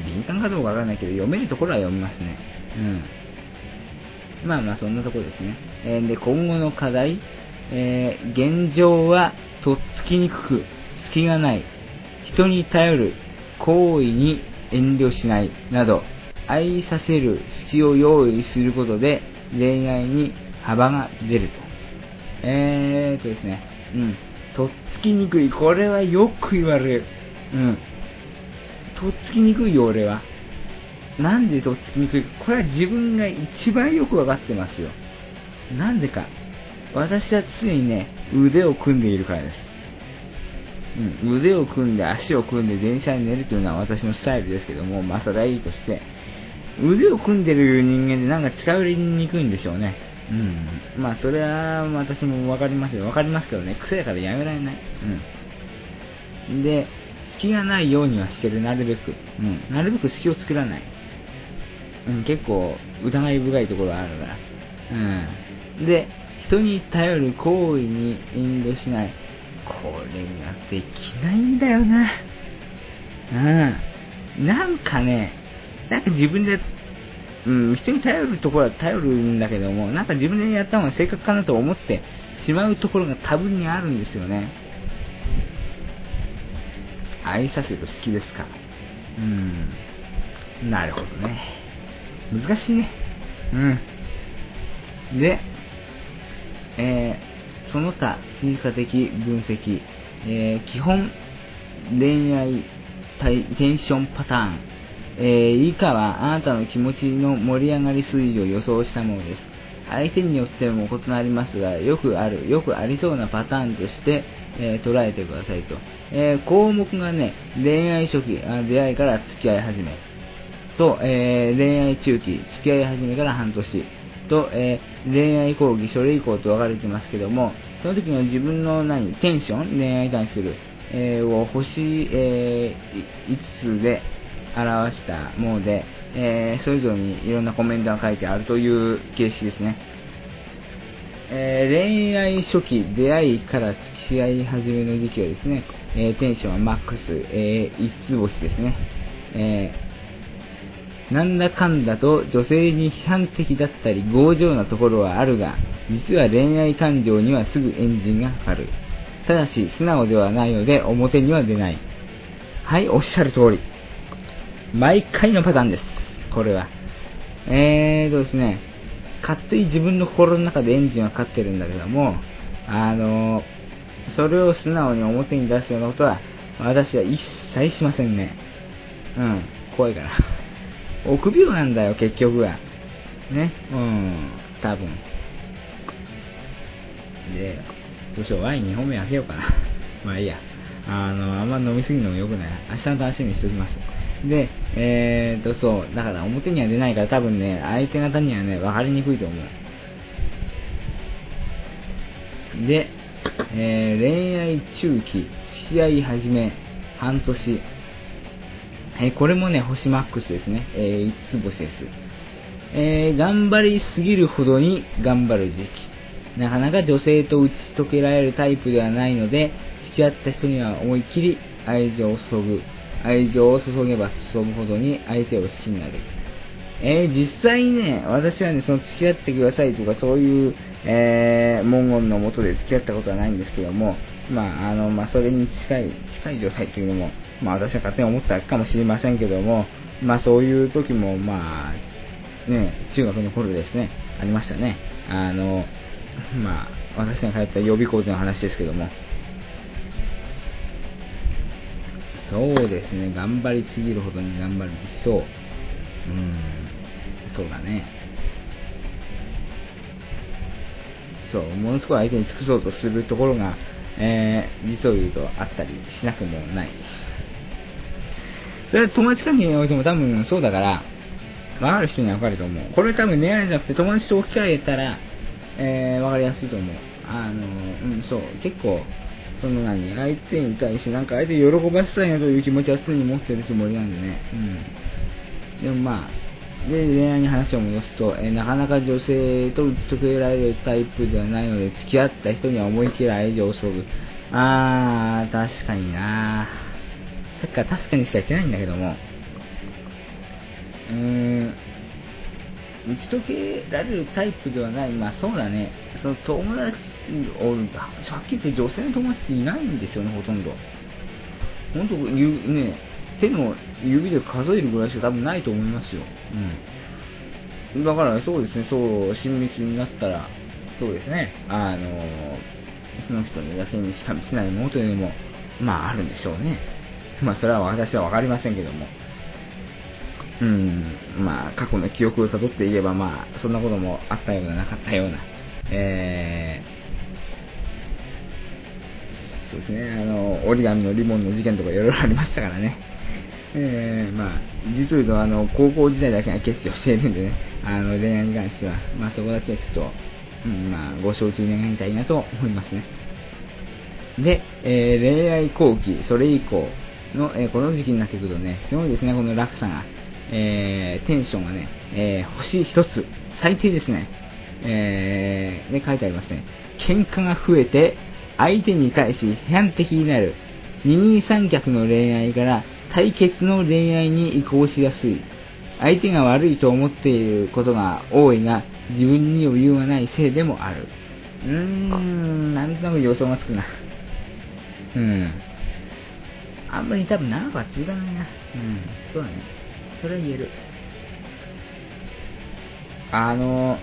敏感かどうかわかんないけど、読めるところは読みますね。うん。まあまあ、そんなところですね。えー、で、今後の課題、えー、現状はとっつきにくく、隙がない。人に頼る。行為に遠慮しないなど、愛させる隙を用意することで恋愛に幅が出ると。えーとですね、うん。とっつきにくい。これはよく言われる。うん。とっつきにくいよ、俺は。なんでとっつきにくい？これは自分が一番よくわかってますよ。なんでか。私は常にね、腕を組んでいるからです。うん、腕を組んで足を組んで電車に寝るというのは私のスタイルですけども、まあそれはいいとして、腕を組んでる人間でなんか近寄りにくいんでしょうね。うん。まあそれは私もわかりますよ。わかりますけどね、癖だからやめられない。うん。で、隙がないようにはしてる、なるべく。うん。なるべく隙を作らない。うん、結構疑い深いところあるから。うん。で、人に頼る行為に遠慮しない。これができないんだよな。うん。なんかね、なんか自分で、うん、人に頼るところは頼るんだけども、なんか自分でやった方が正確かなと思ってしまうところが多分にあるんですよね。愛させると好きですかうん。なるほどね。難しいね。うん。で、えー、その他追加的分析、えー、基本恋愛テンションパターン、えー、以下はあなたの気持ちの盛り上がり推移を予想したものです。相手によっても異なりますが、よくある、よくありそうなパターンとして、えー、捉えてくださいと。えー、項目がね、恋愛初期、あ出会いから付き合い始め、と、え、恋愛中期、付き合い始めから半年、と、え恋愛講義、それ以降と分かれてますけども、その時の自分の何、テンション、恋愛に対する、えを星、え5つで表したもので、えー、それぞれにいろんなコメントが書いてあるという形式ですね。えー、恋愛初期、出会いから付き合い始めの時期はですね、えー、テンションはマックス、えー、5つ星ですね。えー、なんだかんだと女性に批判的だったり強情なところはあるが、実は恋愛感情にはすぐエンジンがかかる。ただし、素直ではないので表には出ない。はい、おっしゃる通り。毎回のパターンです。これは。えーとですね、勝手に自分の心の中でエンジンはかってるんだけども、あのそれを素直に表に出すようなことは、私は一切しませんね。うん、怖いから。臆病なんだよ、結局は。ね、うん、多分。で、どうしよう、ワイン2本目開けようかな。まあいいや。あの、あんま飲みすぎるのも良くない。明日の楽しみにしておきます。で、えーと、そう、だから表には出ないから多分ね、相手方にはね、分かりにくいと思う。で、えー、恋愛中期、付き合始め、半年。えー、これもね、星マックスですね。えー、5つ星です。えー、頑張りすぎるほどに頑張る時期。なかなか女性と打ち解けられるタイプではないので、付き合った人には思いっきり愛情を注ぐ。愛情を注げば注ぐほどに相手を好きになる。えー、実際にね、私はね、その付き合ってくださいとかそういう、えー、文言のもとで付き合ったことはないんですけども、まあ、あの、まあ、それに近い、近い状態っていうのも、まあ、私は勝手に思ったかもしれませんけども、まあ、そういう時も、まあ、ね、中学の頃ですね、ありましたね。あの、まあ、私が通った予備校での話ですけども、そうですね、頑張りすぎるほどに頑張るそう。うん、そうだね。そう、ものすごい相手に尽くそうとするところが、えー、実を言うとあったりしなくもない。それは友達関係においても多分そうだから、わかる人にはわかると思う。これ多分恋愛じゃなくて友達と置き換えたら、えー、わかりやすいと思う。あの、うん、そう、結構、その何、相手に対して、なんか相手を喜ばせたいなという気持ちは常に持ってるつもりなんでね。うん。でもまあ、で、恋愛に話を戻すと、えなかなか女性と打ち解けられるタイプではないので、付き合った人には思い切り愛情を注ぐ。あー、確かになさっきから確かにしか言ってないんだけども、うーん、打ち解けられるタイプではない、まあそうだね、その友達、はっきり言って女性の友達っていないんですよね、ほとんど。本当、ね、手の指で数えるぐらいしか多分ないと思いますよ。うん。だからそうですね、そう、親密になったら、そうですね、あの、その人に野生にしか見せないものというのも、まああるんでしょうね。まあそれは私はわかりませんけども。うん、まあ過去の記憶を辿っていれば、まあそんなこともあったような、なかったような、えー、そうですね、あの、折り紙のリボンの事件とかいろいろありましたからね。えー、まあ、実を言うと、あの、高校時代だけが欠如しているんでね、あの、恋愛に関しては、まあそこだけはちょっと、うん、まあ、ご承知願いたいなと思いますね。で、えー、恋愛後期、それ以降の、えー、この時期になってくるとね、すごいですね、この落差が。えー、テンションがね、えー、星一つ、最低ですね。えー、ね、書いてありますね。喧嘩が増えて、相手に対し批判的になる。二人三脚の恋愛から対決の恋愛に移行しやすい。相手が悪いと思っていることが多いが、自分に余裕がないせいでもある。うーん、なんとなく予想がつくな。うん。あんまり多分長くは続かないな。うん、そうだね。それは言える。あの、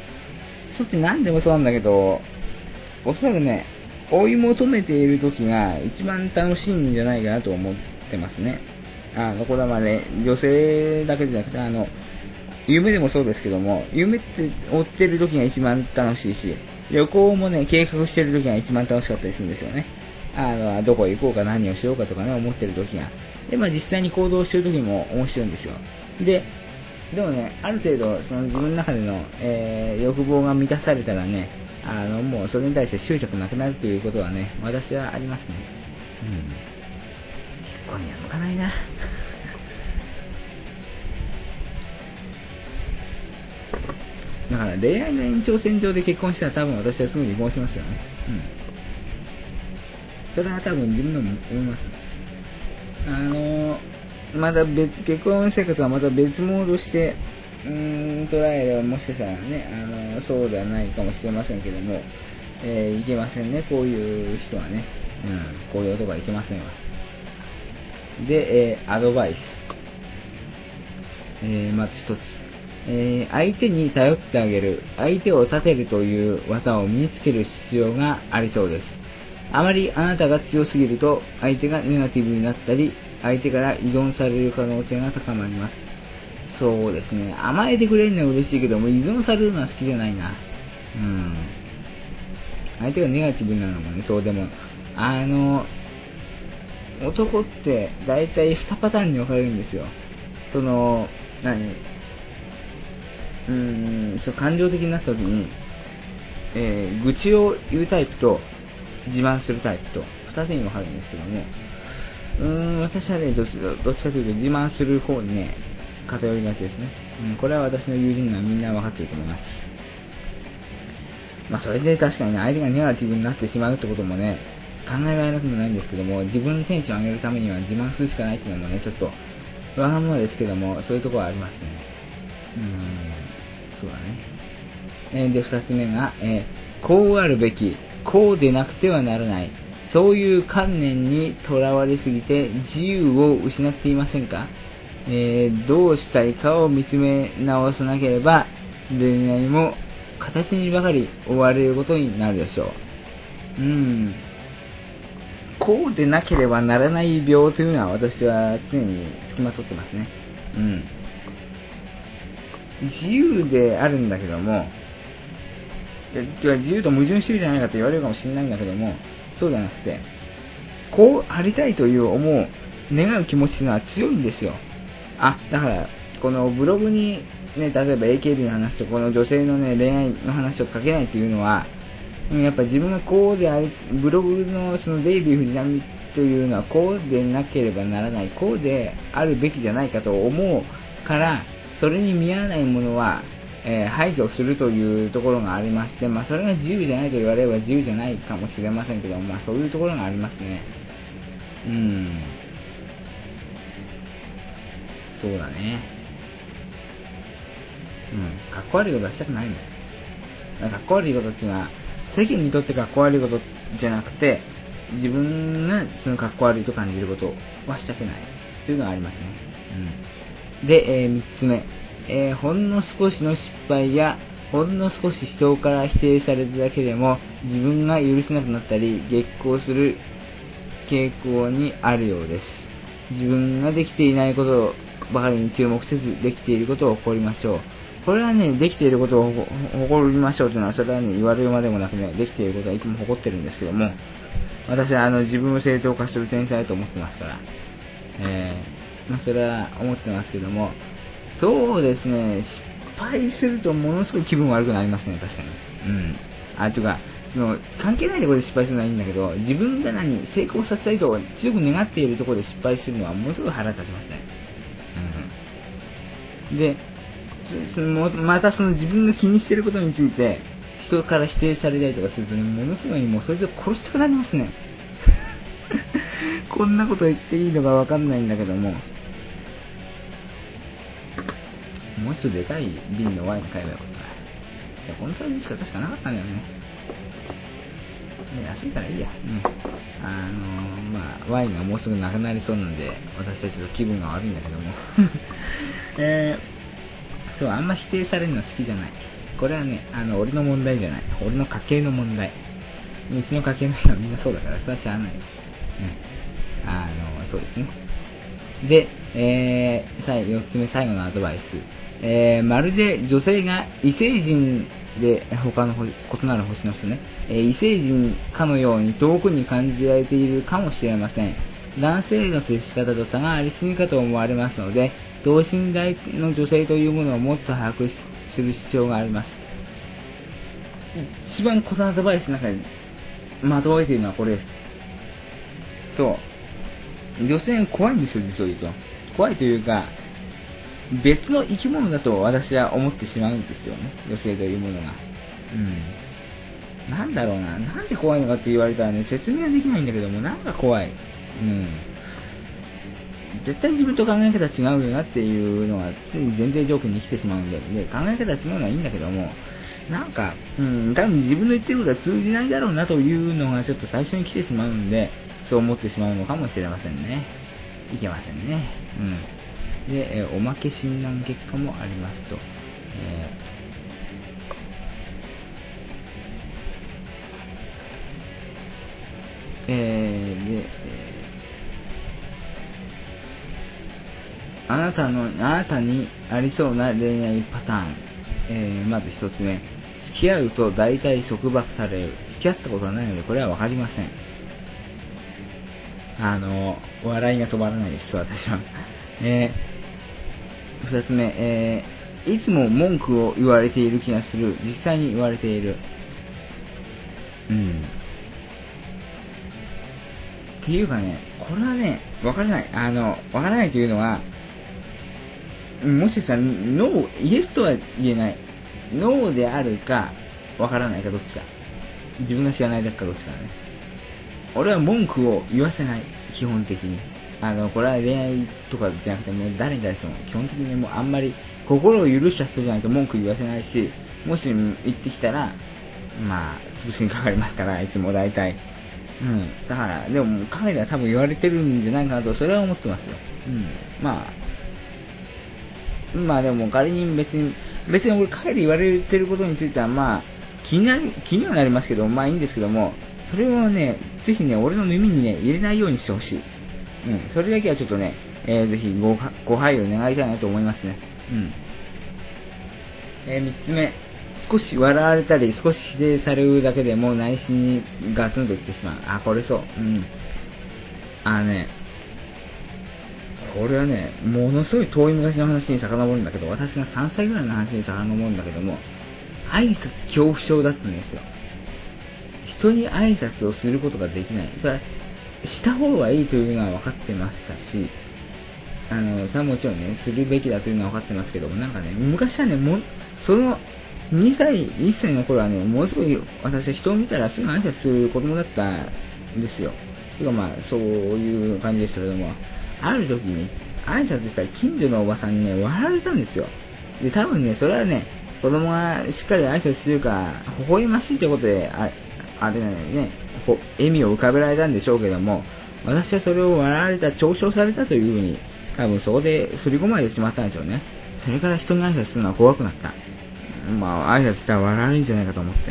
そって何でもそうなんだけど、おそらくね、追い求めている時が一番楽しいんじゃないかなと思ってますね。あの、これはまあね、女性だけじゃなくて、あの、夢でもそうですけども、夢って追ってる時が一番楽しいし、旅行もね、計画してる時が一番楽しかったりするんですよね。あの、どこへ行こうか何をしようかとかね、思ってる時が。で、まあ実際に行動してる時も面白いんですよ。で、でもね、ある程度、その自分の中での、えー、欲望が満たされたらね、あの、もうそれに対して執着なくなるということはね、私はありますね。うん。結婚には向かないな。だから恋愛の延長線上で結婚したら多分私はすぐ離婚しますよね。うん。それは多分自分でも思います。あのまた別、結婚生活はまた別モードして、うーん、捉えればもしかしたらね、あのそうではないかもしれませんけども、えー、いけませんね、こういう人はね。うん、こういう男はいけませんわ。で、えー、アドバイス。えー、まず一つ。えー、相手に頼ってあげる、相手を立てるという技を身につける必要がありそうです。あまりあなたが強すぎると、相手がネガティブになったり、相手から依存される可能性が高まります。そうですね。甘えてくれるのは嬉しいけども、依存されるのは好きじゃないな。うん。相手がネガティブなのもね、そうでも、あの、男って大体2パターンに分かれるんですよ。その、何？うーん、そう感情的になった時に、えー、愚痴を言うタイプと自慢するタイプと二つに分かるんですけども、うーん、私はね、どっちかというと自慢する方にね、偏りがちですね。うん、これは私の友人にはみんな分かっていると思います。まあ、それで確かにね、相手がネガティブになってしまうってこともね、考えられなくもないんですけども、自分のテンションを上げるためには自慢するしかないっていうのもね、ちょっと、わがままですけども、そういうところはありますね。うん。そうだね。え、で、二つ目が、えー、こうあるべき、こうでなくてはならない。そういう観念にとらわれすぎて自由を失っていませんか、えー、どうしたいかを見つめ直さなければ恋愛も形にばかり追われることになるでしょう。うん。こうでなければならない病というのは私は常に付きまとってますね。うん。自由であるんだけども、自由と矛盾してるじゃないかって言われるかもしれないんだけども、そうじゃなくて、こうありたいという思う、願う気持ちというのは強いんですよ。あ、だから、このブログに、ね、例えば AKB の話とこの女性のね、恋愛の話を書けないっていうのは、やっぱ自分がこうであり、ブログのそのデイビー藤波というのはこうでなければならない、こうであるべきじゃないかと思うから、それに見合わないものは、えー、排除するというところがありまして、まあ、それが自由じゃないと言われれば自由じゃないかもしれませんけど、まあ、そういうところがありますね。うん。そうだね。うん。かっこ悪いことはしたくないの。かっこ悪いことっていうのは、世間にとってかっこ悪いことじゃなくて、自分がそのかっこ悪いと感じることはしたくない。というのはありますね。うん。で、えー、3つ目、えー、ほんの少しの失敗や、ほんの少し人から否定されただけでも、自分が許せなくなったり、激高する傾向にあるようです。自分ができていないことばかりに注目せず、できていることを誇りましょう。これはね、できていることを誇りましょうというのは、それはね、言われるまでもなくね、できていることはいつも誇ってるんですけども、私はあの自分を正当化する天才だと思ってますから、えーまあ、それは思ってますけども、そうですね、失敗するとものすごい気分悪くなりますね、確かに。うん。あ、とか、その、関係ないところで失敗するのはいいんだけど、自分が何、成功させたいと強く願っているところで失敗するのはものすごい腹立ちますね。で、そのまたその自分が気にしてることについて、人から否定されたりとかするとね、ものすごいもうそいつを殺したくなりますね。こんなこと言っていいのかわかんないんだけども、もう一つでかい瓶のワイン買えばよかった。いや、このサイズしか確かなかったんだよね。う安いからいいや。うん。あのー、まあ、ワインがもうすぐなくなりそうなんで、私はちょっと気分が悪いんだけども。えー、そう、あんま否定されるの好きじゃない。これはね、あの、俺の問題じゃない。俺の家系の問題。うちの家系の人はみんなそうだから、それはしゃあない。うん。あの、そうですね。で、えー、最4つ目、最後のアドバイス。えー、まるで女性が異星人で、他の異なる星の人ね、えー、異星人かのように遠くに感じられているかもしれません。男性の接し方と差がありすぎかと思われますので、同身大の女性というものをもっと把握する必要があります。一番このアドバイスの中でまとめているのはこれです。そう。女性怖いんですよ、実を言うと。怖いというか、別の生き物だと私は思ってしまうんですよね。女性というものが。うん。なんだろうな。なんで怖いのかって言われたらね、説明はできないんだけども、なんか怖い。うん。絶対自分と考え方違うよなっていうのが常に前提条件に来てしまうんで、で考え方違うのはいいんだけども、なんか、うん、多分自分の言ってることは通じないだろうなというのがちょっと最初に来てしまうんで、そう思ってしまうのかもしれませんね。いけませんね。うん。で、えおまけ診断結果もありますと。えー、えー、で、えー、あなたの、あなたにありそうな恋愛パターン。えー、まず一つ目。付き合うと大体束縛される。付き合ったことはないので、これはわかりません。あの、笑いが止まらないです、私は。えー、二つ目、えー、いつも文句を言われている気がする。実際に言われている。うん。っていうかね、これはね、わからない。あの、わからないというのは、もしかしたら、ノー、イエスとは言えない。ノーであるか、わからないかどっちか。自分が知らないだけかどっちかね。俺は文句を言わせない。基本的に。あの、これは恋愛とかじゃなくて、もう誰に対しても、基本的にもうあんまり心を許した人じゃないと文句言わせないし、もし言ってきたら、まあ、潰しにかかりますから、いつも大体。うん。だから、でも、彼では多分言われてるんじゃないかなと、それは思ってますよ。うん。まあ、まあでも仮に別に別に俺、陰で言われてることについては、まあ、気になり、気にはなりますけど、まあいいんですけども、それをね、ぜひね、俺の耳にね、入れないようにしてほしい。うん、それだけはちょっとね、えー、ぜひごご配慮願いたいなと思いますね。うん。えー、三つ目、少し笑われたり、少し否定されるだけでも内心にガツンときてしまう。あ、これそう。うん。あのね、これはね、ものすごい遠い昔の話に遡るんだけど、私が3歳ぐらいの話に遡るんだけども、挨拶恐怖症だったんですよ。人に挨拶をすることができない。それは、した方がいいというのは分かってましたし、あの、それはもちろんね、するべきだというのは分かってますけども、なんかね、昔はね、もその、2歳、1歳の頃はね、ものすごい、私は人を見たらすぐ挨拶する子供だったんですよ。てかまあ、そういう感じでしたけども、ある時に、挨拶したら近所のおばさんにね、笑われたんですよ。で、多分ね、それはね、子供がしっかり挨拶してるから、微笑ましいってことで、ああれね、笑みを浮かべられたんでしょうけども、私はそれを笑われた、嘲笑されたというふうに、多分そこですり込まれてしまったんでしょうね。それから人に挨拶するのは怖くなった。まあ、挨拶したら笑われるんじゃないかと思って。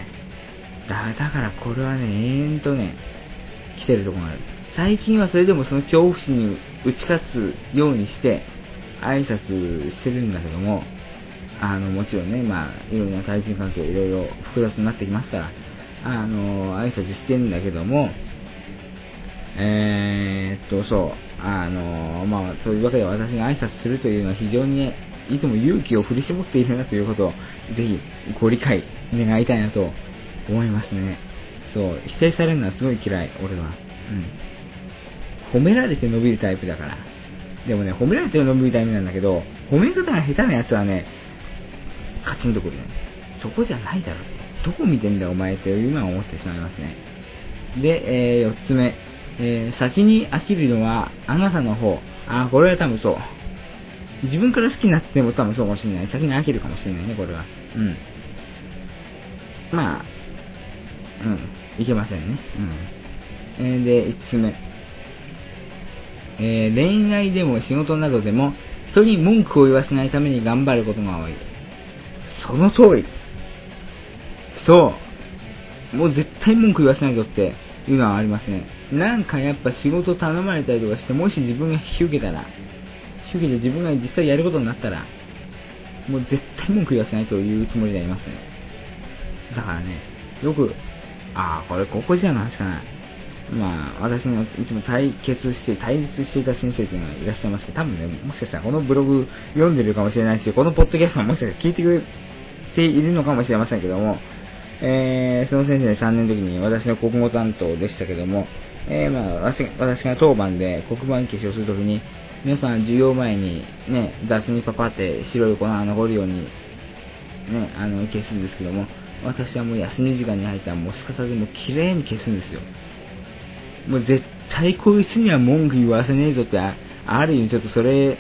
だだからこれはね、永遠とね、来てるところがある。最近はそれでもその恐怖心に打ち勝つようにして、挨拶してるんだけども、あの、もちろんね、まあ、いろんな対人関係いろいろ複雑になってきますから、あの、挨拶してんだけども、えー、っと、そう、あの、まあ、そういうわけで私が挨拶するというのは非常にね、いつも勇気を振り絞っているなということを、ぜひご理解願いたいなと思いますね。そう、否定されるのはすごい嫌い、俺は。うん。褒められて伸びるタイプだから。でもね、褒められて伸びるタイプなんだけど、褒め方が下手なやつはね、カチンとくるね。そこじゃないだろっ。どこ見てんだよお前って今思ってしまいますね。で、えー、4つ目。えー、先に飽きるのはあなたの方。あ、これは多分そう。自分から好きになっても多分そうかもしれない。先に飽きるかもしれないね、これは。うん。まあ、うん。いけませんね。うん。えー、で、5つ目。えー、恋愛でも仕事などでも、人に文句を言わせないために頑張ることが多い。その通り。そう。もう絶対文句言わせないぞっていうのはありますね。なんかやっぱ仕事頼まれたりとかして、もし自分が引き受けたら、引き受けて自分が実際やることになったら、もう絶対文句言わせないというつもりでありますね。だからね、よく、ああ、これ高校時代の話かな。まあ、私のいつも対決して、対立していた先生っていうのがいらっしゃいますけど、多分ね、もしかしたらこのブログ読んでるかもしれないし、このポッドキャストももしかしたら聞いてくれているのかもしれませんけども、えー、その先生3年の時に私の国語担当でしたけども、えー、まあ、私が当番で黒板消しをするときに、皆さん授業前にね、雑にパパって白い粉が残るように、ね、あの、消すんですけども、私はもう休み時間に入ったらもうすかさずもう綺麗に消すんですよ。もう絶対こいつには文句言わせねえぞって、ある意味ちょっとそれ、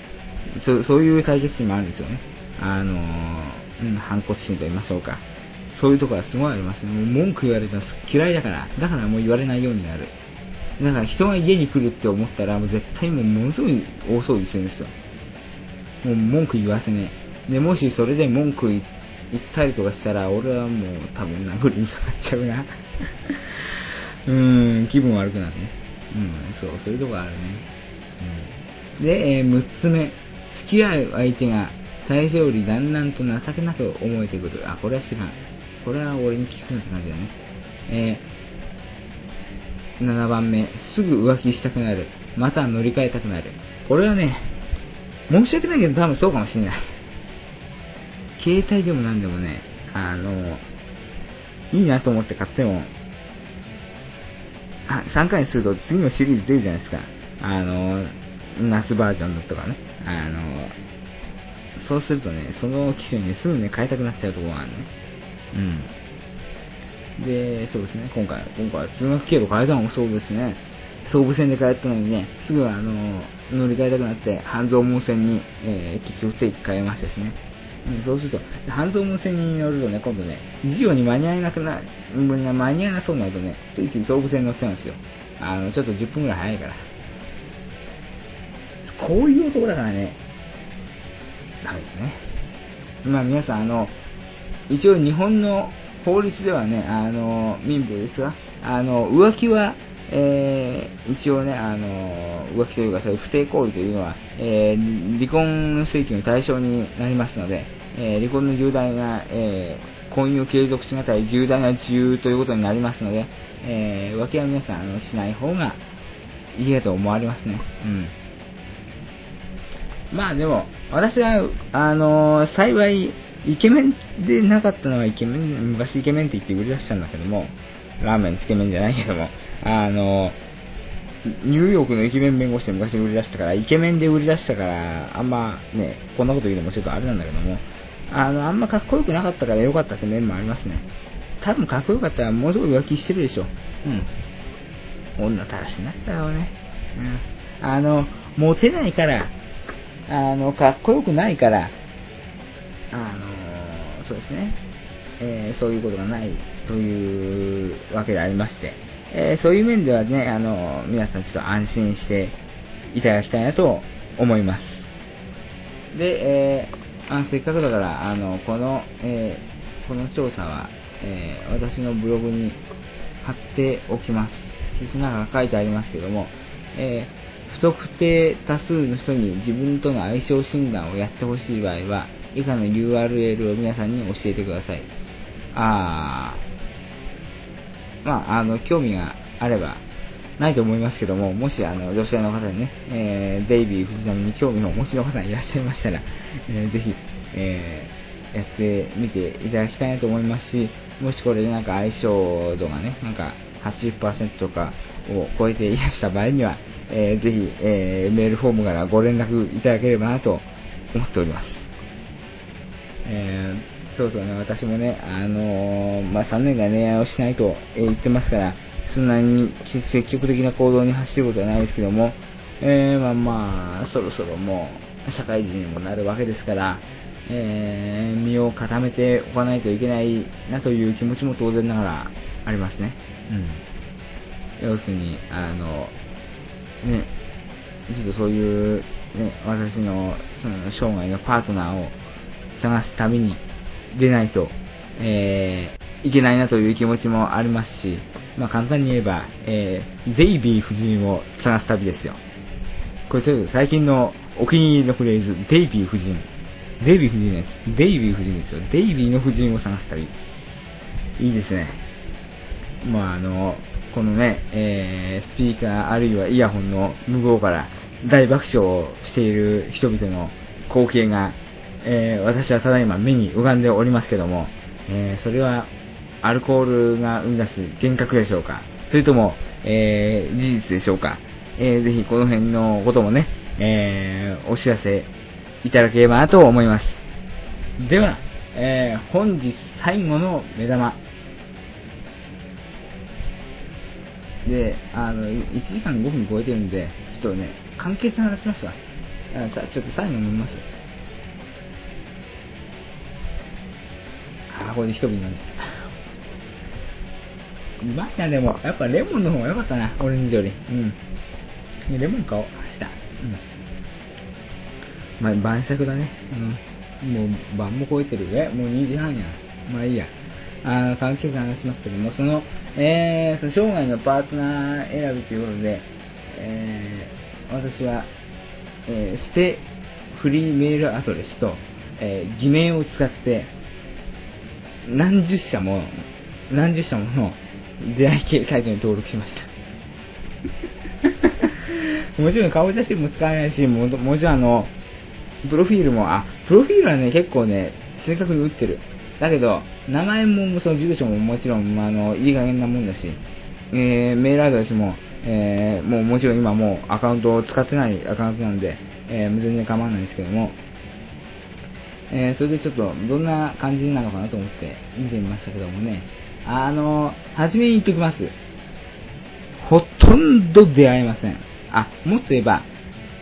そそういう対決心もあるんですよね。あのー、うん、反骨心と言いましょうか。そういうところはすごいありますね。もう文句言われたら嫌いだから、だからもう言われないようになる。だから人が家に来るって思ったら、もう絶対もうものすごい大騒ぎするんですよ。もう文句言わせねえ。で、もしそれで文句言ったりとかしたら、俺はもう多分殴りにかかっちゃうな。うーん、気分悪くなるね。うん、そう、そういうとこあるね。うん、で、えー、6つ目。付き合う相手が最初よりだんだんと情けなく思えてくる。あ、これは知らん。これは俺に聞くなって感じだね。えー、7番目。すぐ浮気したくなる。また乗り換えたくなる。これはね、申し訳ないけど多分そうかもしれない。携帯でも何でもね、あの、いいなと思って買っても、3回にすると次のシリーズ出るじゃないですか。あの、夏バージョンのとかね。あの、そうするとね、その機種にすぐね、変えたくなっちゃうところがあるね。うん。で、そうですね、今回、今回通学経路変えたのもそうですね。総武線で帰ったのにね、すぐあの、乗り換えたくなって、半蔵門線に、えー、結局定期変えましたしね。うん、そうすると、半蔵門線に乗るとね、今度ね、授業に間に合えなくな、間に合わなそうになるとね、ついつい総武線に乗っちゃうんですよ。あの、ちょっと10分ぐらい早いから。こういう男だからね、ダメですね。まあ皆さん、あの、一応日本の法律ではね、あの、民法ですが、あの、浮気は、えー、一応ね、あの、浮気というかそういう不貞行為というのは、えー、離婚請求の対象になりますので、えー、離婚の重大な、え、婚姻を継続しがたい重大な自由ということになりますので、えー、浮気は皆さん、あの、しない方がいいかと思われますね。うん。まあでも、私は、あの幸い、イケメンでなかったのはイケメン、昔イケメンって言って売り出したんだけども、ラーメンつけ麺じゃないけども、あの、ニューヨークのイケメン弁護士で昔売り出したから、イケメンで売り出したから、あんまね、こんなこと言うのもちょっとあれなんだけども、あの、あんまかっこよくなかったから良かったって面もありますね。多分かっこよかったらもうすぐ浮気してるでしょ。うん。女たらしになったよね。うん。あの、モテないから、あの、かっこよくないから、あの、そうですね。えー、そういうことがないというわけでありまして、えー、そういう面ではね、あの、皆さんちょっと安心していただきたいなと思います。で、え、あせっかくだから、あの、この、え、この調査は、え、私のブログに貼っておきます。記事の中が書いてありますけども、えー、不特定多数の人に自分との相性診断をやってほしい場合は、以下の URL を皆さんに教えてください。あー、まあ、あの、興味があれば、ないと思いますけども、もし、あの、女性の方にね、えー、デイビー・藤波に興味をお持ちの方がいらっしゃいましたら、えー、ぜひ、えー、やってみていただきたいなと思いますし、もしこれでなんか相性度がね、なんか80%とかを超えていらした場合には、えー、ぜひ、えー、メールフォームからご連絡いただければなと思っております。えーそうそうね、私もね、あのー、まあ、3年間恋愛をしないと、え言ってますから、そんなに積極的な行動に走ることはないですけども、えー、まあまあ、そろそろもう、社会人にもなるわけですから、えー、身を固めておかないといけないなという気持ちも当然ながらありますね。うん。要するに、あの、ね、ちょっとそういう、ね、私のその生涯のパートナーを探すために出ないと、えー、いけないなという気持ちもありますし、まあ簡単に言えば、えー、ベイビー夫人を探す旅ですよ。これちょっと最近のお気に入りのフレーズ、デイビー夫人。デイビー夫人です。デイビー夫人ですよ。デイビーの夫人を探す旅。いいですね。まああの、このね、えー、スピーカーあるいはイヤホンの向こうから大爆笑をしている人々の光景が、えー、私はただいま目に浮かんでおりますけども、えー、それはアルコールが生み出す幻覚でしょうか？それとも、えー、事実でしょうか、えー、ぜひこの辺のこともね、え、お知らせいただければなと思います。では、え、本日最後の目玉。で、あの、1時間5分超えてるんで、ちょっとね、簡潔な話しますわ。あちょっと最後飲みます。あ、これで一瓶なんだ。うまいな、でも。やっぱレモンの方が良かったな、オレンジより。うん。レモン買おう、明日。うん。まあ、晩酌だね。うん。もう、晩も超えてる。え、もう2時半や。まあいいや。あの、関係者話しますけども、その、えー、その生涯のパートナー選びということで、えー、私は、えー、捨てフリーメールアドレスと、えー、偽名を使って、何十社も、何十社もの出会い系サイトに登録しました。もちろん顔写真も使えないし、ももちろんあの、プロフィールも、あ、プロフィールはね、結構ね、正確に打ってる。だけど、名前も、その住所ももちろん、まあ、あの、いい加減なもんだし、えー、メールアドレスも、えー、もうもちろん今もうアカウントを使ってないアカウントなんで、えー、全然構わないんですけども、えー、それでちょっとどんな感じなのかなと思って見てみましたけどもね、あの、初めに言っておきます。ほとんど出会えません。あ、もっと言えば、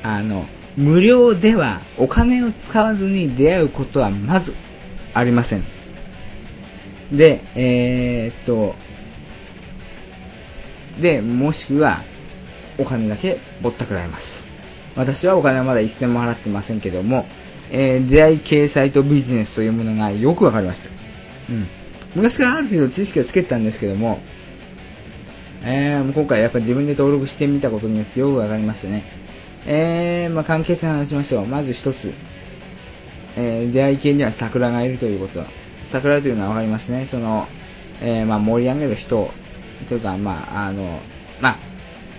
あの、無料ではお金を使わずに出会うことはまずありません。で、えー、っと、で、もしくは、お金だけぼったくられます。私はお金はまだ一銭も払ってませんけども、えー、出会い系サイトビジネスというものがよくわかりました。うん。昔からある程度知識をつけてたんですけども、えー、今回やっぱ自分で登録してみたことによってよくわかりましたね。えー、まあ、簡潔な話しましょう。まず一つ。えー、出会い系には桜がいるということ。桜というのはわかりますね。その、えー、まあ、盛り上げる人というか、まあ、あの、ま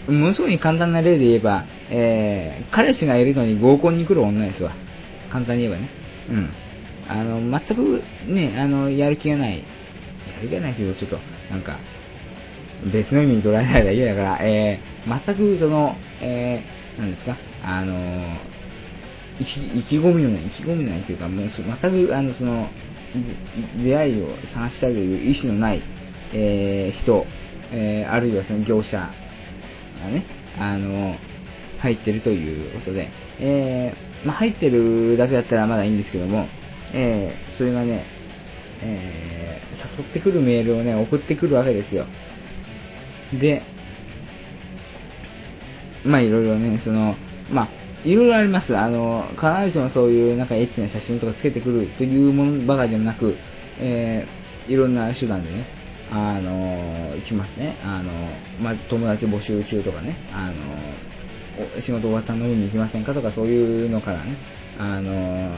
あ、ものすごい簡単な例で言えば、えー、彼氏がいるのに合コンに来る女ですわ。簡単に言えばね。うん。あの、全くね、あの、やる気がない。やる気がないけど、ちょっと、なんか、別の意味に捉えないら嫌だから、えー、全くその、えー、なんですか、あの、意気意気込みのない、意気込みのないというか、もう全く、あの、その、出会いを探したいという意思のない、えー、人、えー、あるいはその業者がね、あの、入ってるということで、えー、まあ、入ってるだけだったらまだいいんですけども、えー、それがね、えー、誘ってくるメールをね、送ってくるわけですよ。で、まあいろいろね、その、まあ、いろいろあります。あの、必ずしもそういうなんかエッチな写真とかつけてくるというものばかりでもなく、えー、いろんな手段でね、あの、行きますね。あの、まあ、友達募集中とかね、あの、仕事終わったら飲みに行きませんかとかそういうのからね、あの、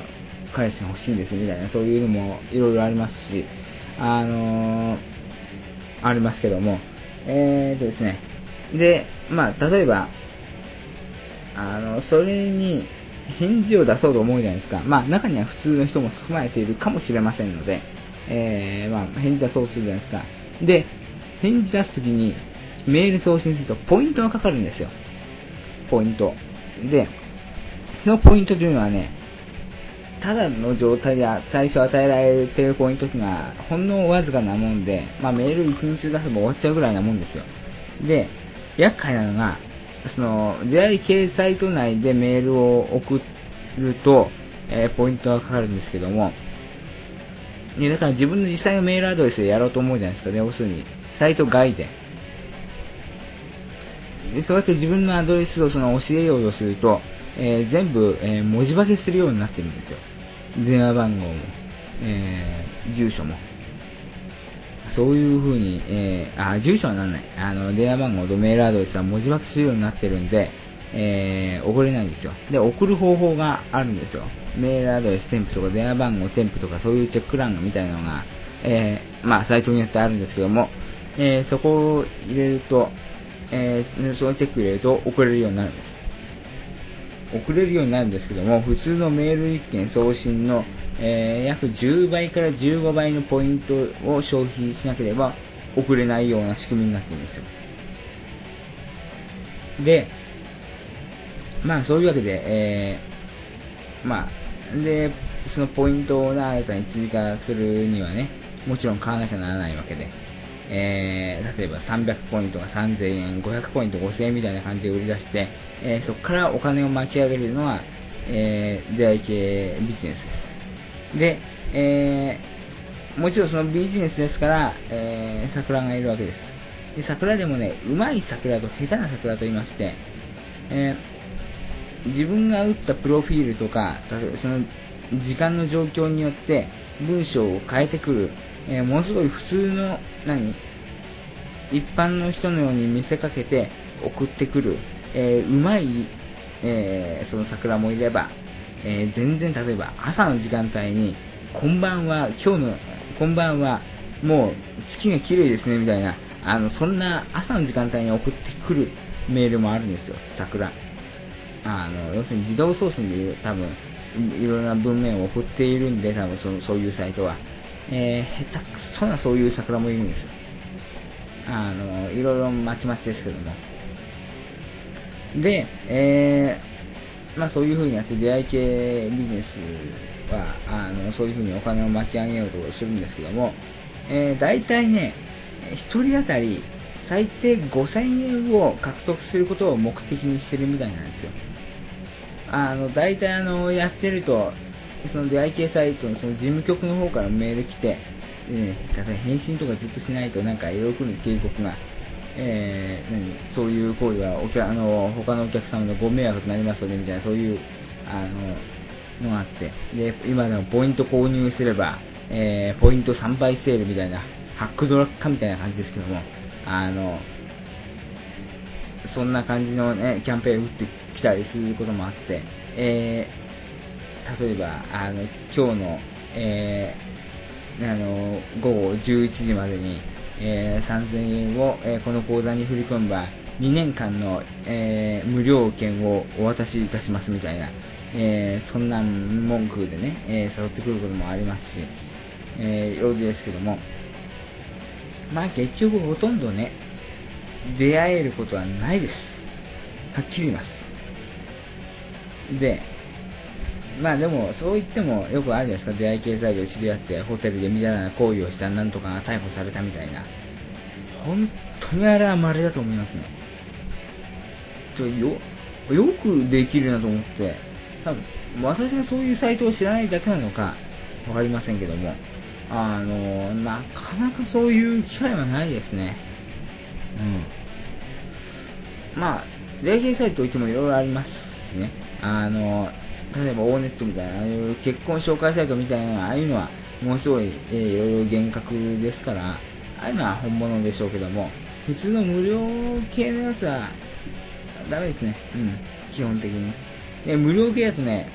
彼氏が欲しいんですみたいな、そういうのもいろいろありますし、あの、ありますけども、えーとですね、で、まあ、例えば、あの、それに返事を出そうと思うじゃないですか。まあ、中には普通の人も含まれているかもしれませんので、えー、まあ、返事出そうとするじゃないですか。で、返事出すときに、メール送信するとポイントがかかるんですよ。ポイント。で、そのポイントというのはね、ただの状態で最初与えられているポイントというのは、ほんのわずかなもんで、まあメール1日出せば終わっちゃうぐらいなもんですよ。で、厄介なのが、その、出会い系サイト内でメールを送ると、えー、ポイントがかかるんですけども、ね、だから自分の実際のメールアドレスでやろうと思うじゃないですかね、要するに、サイト外で。でそうやって自分のアドレスをその教えようとすると、えー、全部、えー、文字化けするようになってるんですよ。電話番号も、えー、住所も。そういう風に、えー、あ、住所はなんない。あの、電話番号とメールアドレスは文字化けするようになってるんで、えー、送れないんですよ。で、送る方法があるんですよ。メールアドレス添付とか電話番号添付とかそういうチェック欄みたいなのが、えー、まあ、サイトによってあるんですけども、えー、そこを入れると、えー、そのチェック入れると送れるようになるんです。送れるようになるんですけども、普通のメール1件送信の、えー、約10倍から15倍のポイントを消費しなければ送れないような仕組みになってるんですよ。で、まあそういうわけで、えー、まあ、で、そのポイントを新たに追加するにはね、もちろん買わなきゃならないわけで、えー、例えば300ポイントが3000円、500ポイント5000円みたいな感じで売り出して、えー、そこからお金を巻き上げるのは、えー、出会い系ビジネスです。で、えー、もちろんそのビジネスですから、えー、桜がいるわけです。で、桜でもね、うまい桜と下手な桜と言いまして、えー、自分が打ったプロフィールとか、その時間の状況によって文章を変えてくるえー、ものすごい普通の、何？一般の人のように見せかけて送ってくる、えー、うまい、えー、その桜もいれば、え全然例えば朝の時間帯に、こんばんは、今日の、こんばんは、もう月が綺麗ですね、みたいな、あの、そんな朝の時間帯に送ってくるメールもあるんですよ、桜。あの、要するに自動送信で多分、いろんな文面を送っているんで、多分そのそういうサイトは。えー、下手くそなそういう桜もいるんですよ。あの、いろいろまちまちですけども。で、えー、まあそういう風にやって出会い系ビジネスは、あの、そういう風にお金を巻き上げようとするんですけども、えー、大体ね、1人当たり最低5000円を獲得することを目的にしてるみたいなんですよ。あの、大体あの、やってると、その出会い系サイトのその事務局の方からメール来て、えー、例え返信とかずっとしないとなんかいろいろ来るんです、警告が。えー、何そういう行為はお客あの他のお客様のご迷惑となりますのでみたいなそういうあののがあってで今でもポイント購入すれば、えー、ポイント3倍セールみたいなハックドラッカみたいな感じですけどもあのそんな感じの、ね、キャンペーンを打ってきたりすることもあって、えー例えば、あの、今日の、えー、あの、午後11時までに、えー、3000円を、えー、この口座に振り込めば、2年間の、え、無料券をお渡しいたしますみたいな、え、そんな文句でね、え、誘ってくることもありますし、えー、いろいろですけども、まあ結局ほとんどね、出会えることはないです。はっきり言います。で、まあでも、そう言ってもよくあるじゃないですか、出会い系サイトで知り合って、ホテルでみたいな行為をしたなんとかが逮捕されたみたいな。本当にあれは稀だと思いますね。ちょよ、よくできるなと思って、多分、私がそういうサイトを知らないだけなのか、わかりませんけども、あの、なかなかそういう機会はないですね。うん。まあ、出会い系サイトといってもいろいろありますしね。あの、例えばオーネットみたいな、ああいう結婚紹介サイトみたいな、ああいうのは、ものすごい、えー、いろいろ厳格ですから、ああいうのは本物でしょうけども、普通の無料系のやつは、ダメですね。うん。基本的に。で、無料系だとね、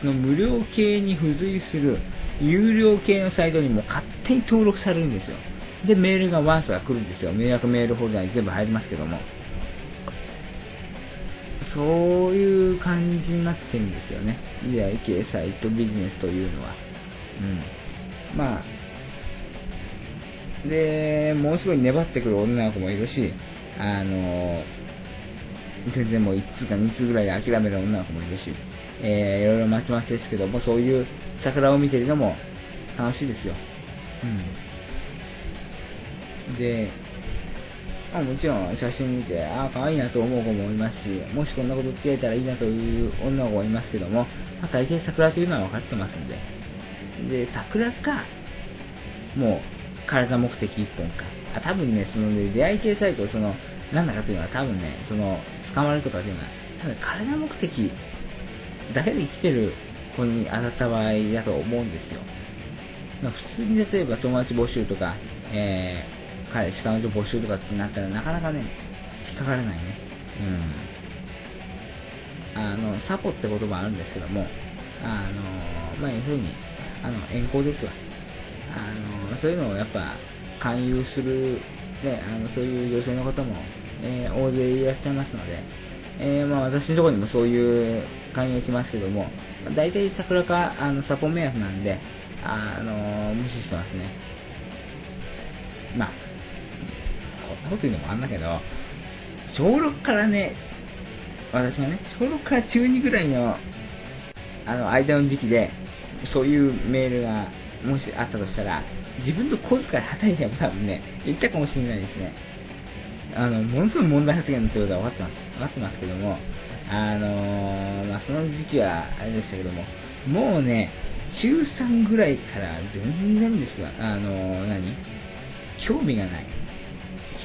その無料系に付随する有料系のサイトにも勝手に登録されるんですよ。で、メールがワンスが来るんですよ。迷惑メールフォルダに全部入りますけども。そういう感じになってるんですよね。いや、経サイトビジネスというのは。うん。まあ、で、もうすごい粘ってくる女の子もいるし、あの、全然もう1通か2通ぐらいで諦める女の子もいるし、えー、いろいろ待ち待ちですけども、そういう桜を見てるのも楽しいですよ。うん。で、まあ、もちろん写真見て、ああ、可愛いなと思う子もいますし、もしこんなこと付き合えたらいいなという女の子もいますけども、まあ、大抵桜というのは分かってますんで。で、桜か、もう、体目的一本か。あ、多分ね、そのね、出会い系サイト、その、なんだかというのは多分ね、その、捕まるとかっていうのは、多分体目的だけで生きてる子に当たった場合だと思うんですよ。まあ、普通に例えば友達募集とか、えー、彼氏彼女募集とかってなったらなかなかね、引っかからないね。うん。あの、サポって言葉あるんですけども、あの、まあ、要するに、あの、遠行ですわ。あの、そういうのをやっぱ、勧誘する、ね、あの、そういう女性の方も、えー、大勢いらっしゃいますので、えー、まあ、私のところにもそういう勧誘来ますけども、大体桜か、あの、サポ目安なんで、あの、無視してますね。まあ、こと言うのもあんだけど、小6からね、私がね、小6から中2ぐらいの、あの、間の時期で、そういうメールが、もしあったとしたら、自分の小遣いはたいても多分ね、言ったかもしれないですね。あの、ものすごい問題発言ということは分かってます。分かってますけども、あのー、まあ、その時期はあれでしたけども、もうね、中3ぐらいから全然ですわ。あのー、何？興味がない。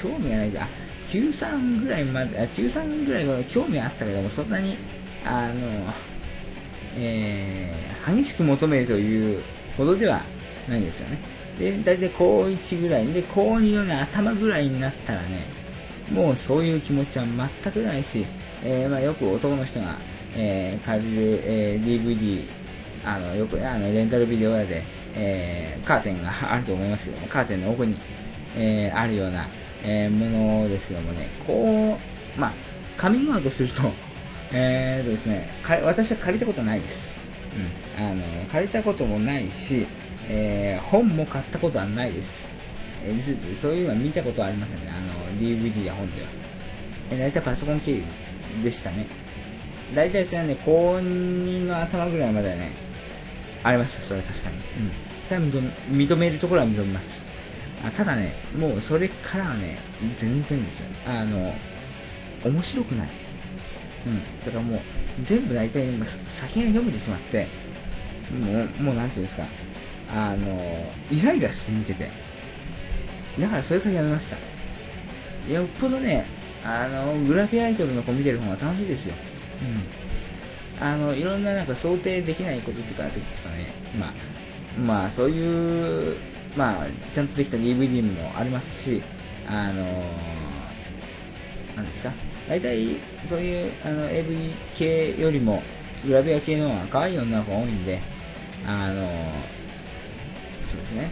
興味がないあ、中3ぐらいまで、あ中3ぐらいは興味あったけども、そんなに、あの、えー、激しく求めるというほどではないんですよね。で、大体高1ぐらいで、高2のね、頭ぐらいになったらね、もうそういう気持ちは全くないし、えー、まあ、よく男の人が、えー、借りる、えー、DVD、あの、よくあのレンタルビデオ屋で、えカーテンがあると思いますけど、カーテンの奥に、えあるような、えものですけどもね、こう、まあ、カミングアウトすると、えーとですね、私は借りたことないです。うん。あの、借りたこともないし、え本も買ったことはないです。えー、そういうのは見たことはありませんね。あの、DVD や本では。えー、大体パソコン経由でしたね。大体それはね、高2の頭ぐらいまではね、ありました、それは確かに。うん。それは認めるところは認めます。あただね、もうそれからはね、全然ですね。あの、面白くない。うん。だからもう、全部大体今、先が読めてしまって、もう、もうなんていうんですか、あの、イライラして見てて。だからそれからやめました。よっぽどね、あの、グラフィアアイドルの子見てる方が楽しいですよ。うん。あの、いろんななんか想定できないこととかですかね、まあ、まあ、そういう、まあ、ちゃんとできた DVD もありますし、あのなんですか、大体、そういう、あの、AV 系よりも、グラビア系の方が可愛い女の子が多いんで、あのそうですね、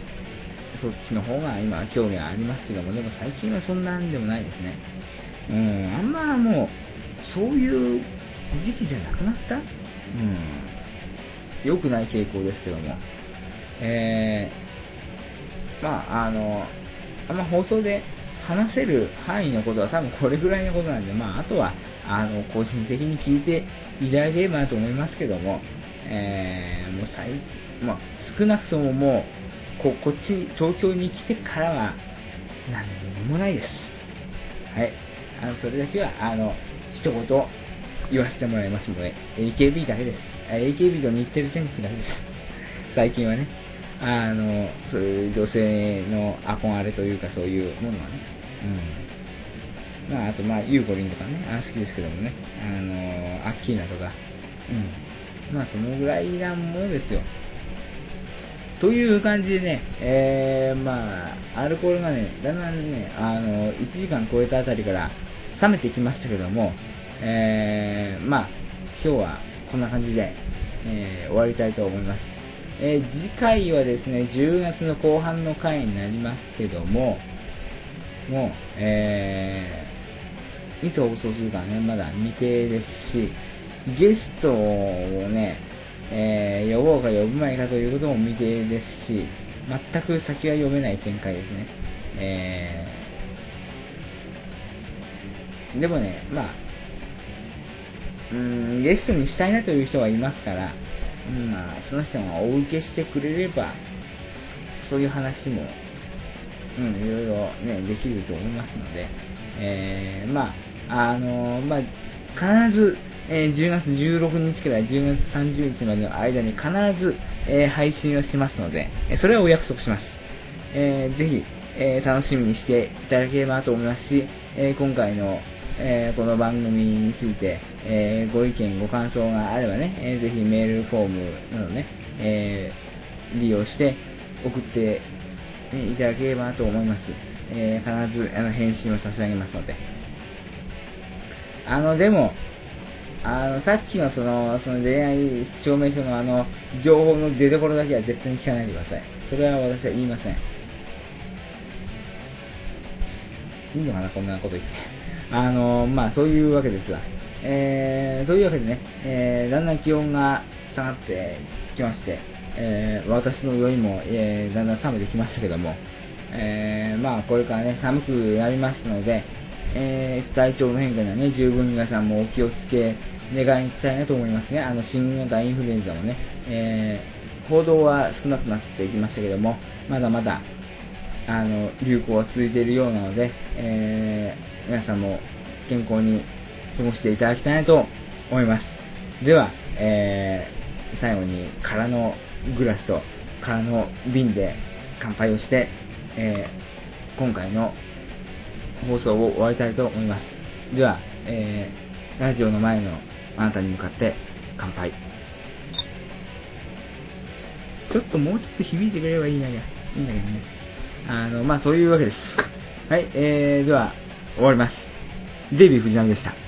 そっちの方が今興味はありますけども、でも最近はそんなんでもないですね。うん、あんまもう、そういう時期じゃなくなった？うん。良くない傾向ですけども。えー、まあ、あの、あんま放送で話せる範囲のことは多分これぐらいのことなんで、まあ、あとは、あの、個人的に聞いていただければなと思いますけども、えー、もう最、まあ、少なくとももう、こ、こっち、東京に来てからは、何もないです。はい。あの、それだけは、あの、一言言わせてもらいますので、AKB だけです。AKB と日テレ天気だけです。最近はね、あの、そういう女性の憧れというかそういうものはね、うん。まあ、あと、まあ、ユーコリンとかね、あ好きですけどもね、あの、アッキーナとか、うん。まあ、そのぐらいなものですよ。という感じでね、えー、まあ、アルコールがね、だんだんね、あの、1時間超えたあたりから、冷めてきましたけども、えー、まあ、今日はこんな感じで、えー、終わりたいと思います。えー、次回はですね、10月の後半の回になりますけども、もう、えー、いつ放送するかね、まだ未定ですし、ゲストをね、えー、呼ぼうか呼ぶまいかということも未定ですし、全く先は読めない展開ですね。えでもね、まあ、うん、ゲストにしたいなという人はいますから、まあ、その人がお受けしてくれれば、そういう話も、うん、いろいろね、できると思いますので、えー、まあ、あのまあ、必ず、えー、10月16日から10月30日までの間に必ず、えー、配信をしますので、それはお約束します。えー、ぜひ、えー、楽しみにしていただければと思いますし、えー、今回の、えー、この番組について、えご意見、ご感想があればね、えぜひメールフォームなどね、え利用して送っていただければと思います。え必ずあの返信を差し上げますので。あの、でも、あの、さっきのその、その恋愛証明書のあの、情報の出所だけは絶対に聞かないでください。それは私は言いません。いいのかな、こんなこと言って。あの、まあ、そういうわけですわ。えー、そういうわけでね、えー、だんだん気温が下がってきまして、えー、私の酔いも、えー、だんだん冷めてきましたけども、えー、まあ、これからね、寒くなりますので、えー、体調の変化にはね、十分皆さんもお気をつけ願いたいなと思いますね。あの、新型インフルエンザもね、えー、報道は少なくなってきましたけども、まだまだ、あの、流行は続いているようなので、えー、皆さんも健康に過ごしていただきたいなと思います。では、えー、最後に空のグラスと空の瓶で乾杯をして、えー、今回の放送を終わりたいと思います。では、えー、ラジオの前のあなたに向かって乾杯。ちょっともうちょっと響いてくれればいいんだけど、いいんだけどね。あの、まあ、そういうわけです。はい、えー、では、終わります。デビー藤波でした。